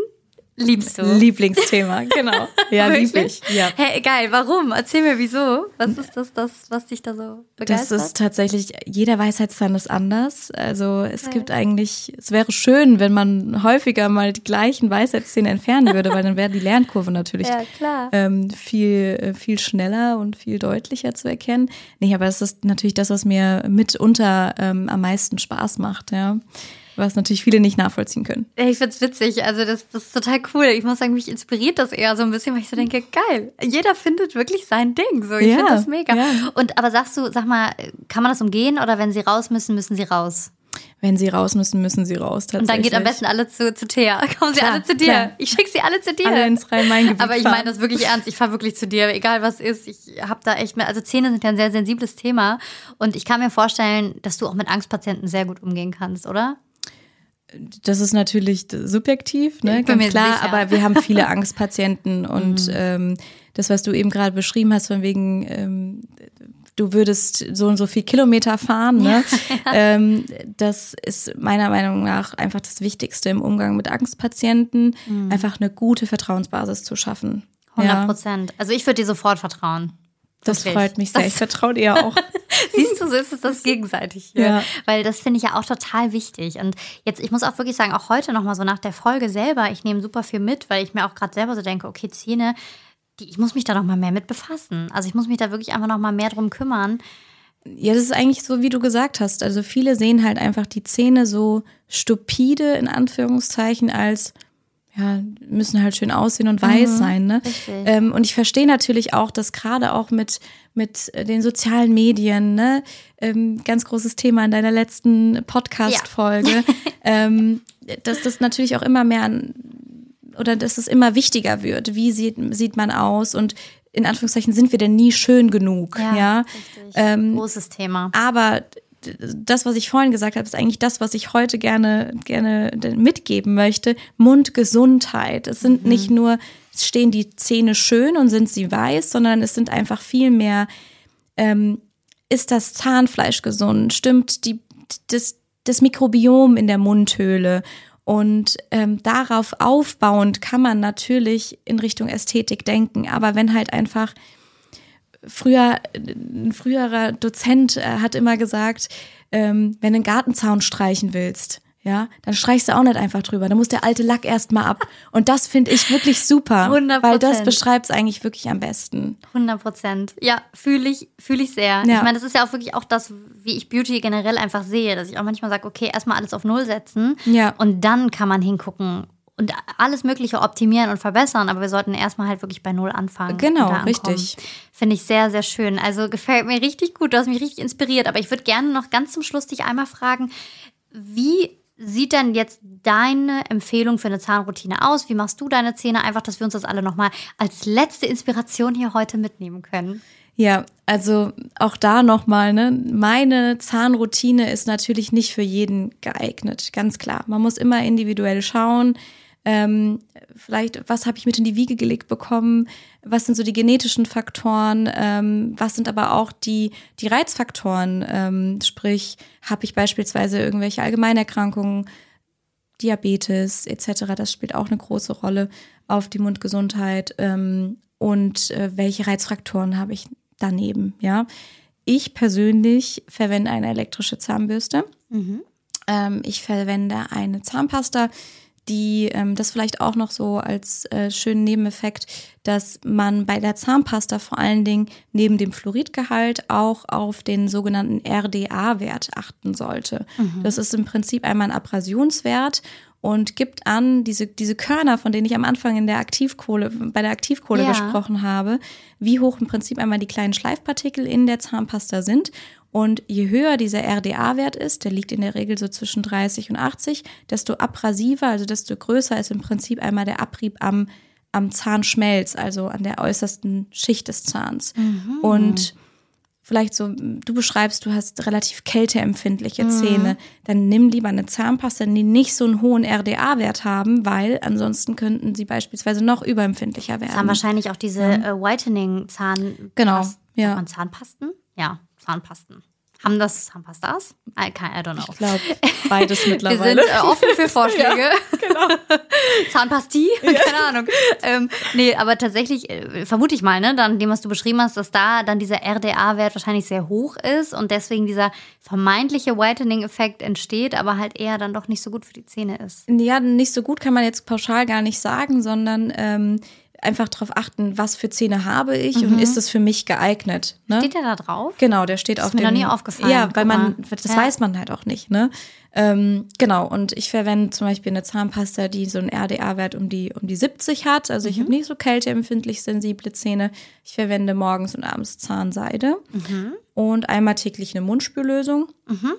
Liebst du? Lieblingsthema, genau. Ja, lieb ich. Ja. Hey, geil, warum? Erzähl mir wieso. Was ist das, das, was dich da so begeistert? Das ist tatsächlich, jeder Weisheitszahn ist anders. Also es geil. gibt eigentlich, es wäre schön, wenn man häufiger mal die gleichen Weisheitszähne entfernen würde, weil dann wäre die Lernkurve natürlich ja, ähm, viel, äh, viel schneller und viel deutlicher zu erkennen. Nee, aber es ist natürlich das, was mir mitunter ähm, am meisten Spaß macht, ja was natürlich viele nicht nachvollziehen können. Ich find's witzig, also das, das ist total cool. Ich muss sagen, mich inspiriert das eher so ein bisschen, weil ich so denke, geil, jeder findet wirklich sein Ding. So, ich ja, finde das mega. Ja. Und aber sagst du, sag mal, kann man das umgehen oder wenn sie raus müssen, müssen sie raus? Wenn sie raus müssen, müssen sie raus. Und dann geht am besten alle zu, zu Thea. Kommen sie klar, alle zu dir. Klar. Ich schicke sie alle zu dir. Alle ins Rhein-Main-Gebiet. Aber ich meine das wirklich ernst. Ich fahre wirklich zu dir, egal was ist. Ich habe da echt mehr. Also Zähne sind ja ein sehr sensibles Thema. Und ich kann mir vorstellen, dass du auch mit Angstpatienten sehr gut umgehen kannst, oder? Das ist natürlich subjektiv, ne, ganz klar, sicher. aber wir haben viele Angstpatienten und mhm. ähm, das, was du eben gerade beschrieben hast, von wegen, ähm, du würdest so und so viel Kilometer fahren, ne? ähm, das ist meiner Meinung nach einfach das Wichtigste im Umgang mit Angstpatienten, mhm. einfach eine gute Vertrauensbasis zu schaffen. 100 Prozent. Ja. Also ich würde dir sofort vertrauen. Das Wirklich. freut mich sehr. Das ich vertraue dir auch. Siehst du, so ist es das gegenseitig hier. Ja. Weil das finde ich ja auch total wichtig. Und jetzt, ich muss auch wirklich sagen, auch heute nochmal so nach der Folge selber, ich nehme super viel mit, weil ich mir auch gerade selber so denke, okay, Zähne, die, ich muss mich da noch mal mehr mit befassen. Also ich muss mich da wirklich einfach noch mal mehr drum kümmern. Ja, das ist eigentlich so, wie du gesagt hast. Also viele sehen halt einfach die Zähne so stupide, in Anführungszeichen, als ja, müssen halt schön aussehen und weiß mhm, sein. Ne? Ähm, und ich verstehe natürlich auch, dass gerade auch mit, mit den sozialen Medien, ne, ähm, ganz großes Thema in deiner letzten Podcast-Folge, ja. ähm, dass das natürlich auch immer mehr an, oder dass es immer wichtiger wird. Wie sieht, sieht man aus und in Anführungszeichen sind wir denn nie schön genug? Ja, ja? Ähm, großes Thema. Aber das, was ich vorhin gesagt habe, ist eigentlich das, was ich heute gerne, gerne mitgeben möchte. Mundgesundheit. Es sind mhm. nicht nur, stehen die Zähne schön und sind sie weiß, sondern es sind einfach viel mehr, ähm, ist das Zahnfleisch gesund? Stimmt die, das, das Mikrobiom in der Mundhöhle? Und ähm, darauf aufbauend kann man natürlich in Richtung Ästhetik denken. Aber wenn halt einfach früher, ein früherer Dozent äh, hat immer gesagt, ähm, wenn du einen Gartenzaun streichen willst, ja, dann streichst du auch nicht einfach drüber. Dann muss der alte Lack erstmal ab. Und das finde ich wirklich super. 100%. Weil das beschreibt es eigentlich wirklich am besten. 100 Prozent. Ja, fühle ich, fühle ich sehr. Ja. Ich meine, das ist ja auch wirklich auch das, wie ich Beauty generell einfach sehe, dass ich auch manchmal sage, okay, erstmal alles auf Null setzen. Ja. Und dann kann man hingucken, und alles Mögliche optimieren und verbessern, aber wir sollten erstmal halt wirklich bei Null anfangen. Genau, richtig. Finde ich sehr, sehr schön. Also gefällt mir richtig gut. Du hast mich richtig inspiriert. Aber ich würde gerne noch ganz zum Schluss dich einmal fragen, wie sieht denn jetzt deine Empfehlung für eine Zahnroutine aus? Wie machst du deine Zähne? Einfach, dass wir uns das alle nochmal als letzte Inspiration hier heute mitnehmen können. Ja, also auch da nochmal, ne? Meine Zahnroutine ist natürlich nicht für jeden geeignet, ganz klar. Man muss immer individuell schauen, ähm, vielleicht, was habe ich mit in die Wiege gelegt bekommen? Was sind so die genetischen Faktoren? Ähm, was sind aber auch die, die Reizfaktoren? Ähm, sprich, habe ich beispielsweise irgendwelche Allgemeinerkrankungen, Diabetes etc. Das spielt auch eine große Rolle auf die Mundgesundheit. Ähm, und äh, welche Reizfaktoren habe ich daneben? Ja, ich persönlich verwende eine elektrische Zahnbürste. Mhm. Ähm, ich verwende eine Zahnpasta die, ähm, das vielleicht auch noch so als äh, schönen Nebeneffekt, dass man bei der Zahnpasta vor allen Dingen neben dem Fluoridgehalt auch auf den sogenannten RDA-Wert achten sollte. Mhm. Das ist im Prinzip einmal ein Abrasionswert und gibt an, diese, diese Körner, von denen ich am Anfang in der Aktivkohle, bei der Aktivkohle ja. gesprochen habe, wie hoch im Prinzip einmal die kleinen Schleifpartikel in der Zahnpasta sind. Und je höher dieser RDA-Wert ist, der liegt in der Regel so zwischen 30 und 80, desto abrasiver, also desto größer ist im Prinzip einmal der Abrieb am, am Zahnschmelz, also an der äußersten Schicht des Zahns. Mhm. Und vielleicht so, du beschreibst, du hast relativ kälteempfindliche mhm. Zähne, dann nimm lieber eine Zahnpasta, die nicht so einen hohen RDA-Wert haben, weil ansonsten könnten sie beispielsweise noch überempfindlicher werden. Das haben wahrscheinlich auch diese ja. äh, Whitening-Zahn. Genau. Ja. Zahnpasten? Ja, Zahnpasten. Haben das Zahnpastas? I, I don't know. Ich glaube, beides mittlerweile. Wir sind äh, offen für Vorschläge. ja, genau. Zahnpastie? Ja. Keine Ahnung. Ähm, nee, aber tatsächlich äh, vermute ich mal, ne, dann dem, was du beschrieben hast, dass da dann dieser RDA-Wert wahrscheinlich sehr hoch ist und deswegen dieser vermeintliche Whitening-Effekt entsteht, aber halt eher dann doch nicht so gut für die Zähne ist. Ja, nicht so gut kann man jetzt pauschal gar nicht sagen, sondern ähm, einfach darauf achten, was für Zähne habe ich mhm. und ist es für mich geeignet. Ne? Steht der da drauf? Genau, der steht das auf ist mir dem. noch nie aufgefallen. Ja, weil man, das ja. weiß man halt auch nicht. Ne? Ähm, genau, und ich verwende zum Beispiel eine Zahnpasta, die so einen RDA-Wert um die, um die 70 hat. Also ich mhm. habe nicht so kälteempfindlich sensible Zähne. Ich verwende morgens und abends Zahnseide mhm. und einmal täglich eine Mundspüllösung. Mhm.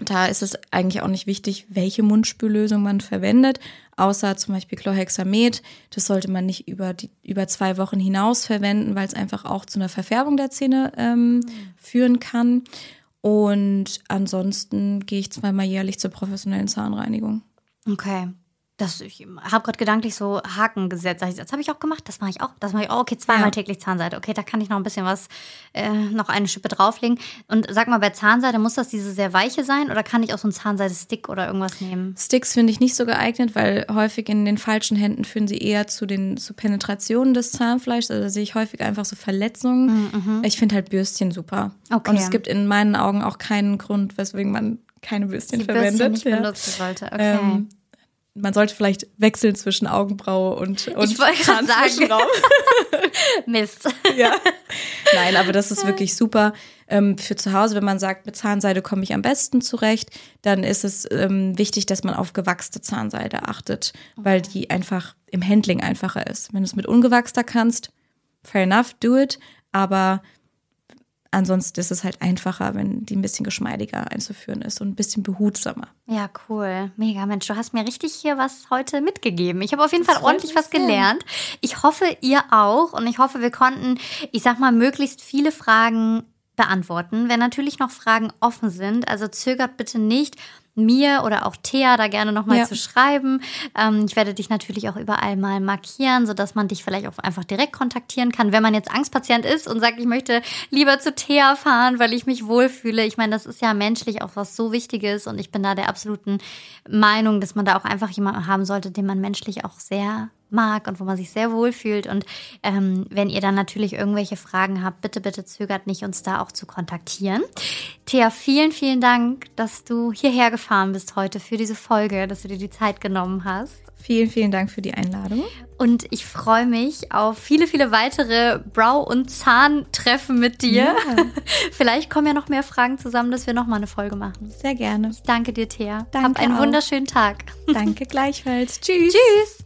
Da ist es eigentlich auch nicht wichtig, welche Mundspüllösung man verwendet, außer zum Beispiel Chlorhexamet. Das sollte man nicht über, die, über zwei Wochen hinaus verwenden, weil es einfach auch zu einer Verfärbung der Zähne ähm, mhm. führen kann. Und ansonsten gehe ich zweimal jährlich zur professionellen Zahnreinigung. Okay. Das, ich habe gerade gedanklich so Haken gesetzt. Das habe ich auch gemacht, das mache ich auch. Das mache ich auch. Okay, zweimal ja. täglich Zahnseide. Okay, da kann ich noch ein bisschen was, äh, noch eine Schippe drauflegen. Und sag mal, bei Zahnseide muss das diese sehr weiche sein oder kann ich auch so einen Zahnseide-Stick oder irgendwas nehmen? Sticks finde ich nicht so geeignet, weil häufig in den falschen Händen führen sie eher zu den zu Penetrationen des Zahnfleischs. Also da sehe ich häufig einfach so Verletzungen. Mhm. Ich finde halt Bürstchen super. Okay. Und es gibt in meinen Augen auch keinen Grund, weswegen man keine Bürstchen Die verwendet. Bürstchen nicht benutzen sollte. Okay. Ähm, man sollte vielleicht wechseln zwischen Augenbraue und, und ich Zahnzwischenraum. Mist. ja. Nein, aber das ist wirklich super. Ähm, für zu Hause, wenn man sagt, mit Zahnseide komme ich am besten zurecht, dann ist es ähm, wichtig, dass man auf gewachste Zahnseide achtet, weil die einfach im Handling einfacher ist. Wenn du es mit ungewachster kannst, fair enough, do it. Aber Ansonsten ist es halt einfacher, wenn die ein bisschen geschmeidiger einzuführen ist und ein bisschen behutsamer. Ja, cool. Mega, Mensch, du hast mir richtig hier was heute mitgegeben. Ich habe auf jeden das Fall ordentlich was gelernt. Ich hoffe, ihr auch. Und ich hoffe, wir konnten, ich sag mal, möglichst viele Fragen beantworten. Wenn natürlich noch Fragen offen sind, also zögert bitte nicht, mir oder auch Thea da gerne nochmal ja. zu schreiben. Ähm, ich werde dich natürlich auch überall mal markieren, sodass man dich vielleicht auch einfach direkt kontaktieren kann. Wenn man jetzt Angstpatient ist und sagt, ich möchte lieber zu Thea fahren, weil ich mich wohlfühle. Ich meine, das ist ja menschlich auch was so Wichtiges und ich bin da der absoluten Meinung, dass man da auch einfach jemanden haben sollte, den man menschlich auch sehr mag und wo man sich sehr wohl fühlt. Und ähm, wenn ihr dann natürlich irgendwelche Fragen habt, bitte, bitte zögert nicht, uns da auch zu kontaktieren. Thea, vielen, vielen Dank, dass du hierher gefahren bist heute für diese Folge, dass du dir die Zeit genommen hast. Vielen, vielen Dank für die Einladung. Und ich freue mich auf viele, viele weitere Brow- und Zahntreffen mit dir. Ja. Vielleicht kommen ja noch mehr Fragen zusammen, dass wir nochmal eine Folge machen. Sehr gerne. Ich danke dir, Thea. Danke Hab einen auch. wunderschönen Tag. Danke gleichfalls. Tschüss. Tschüss.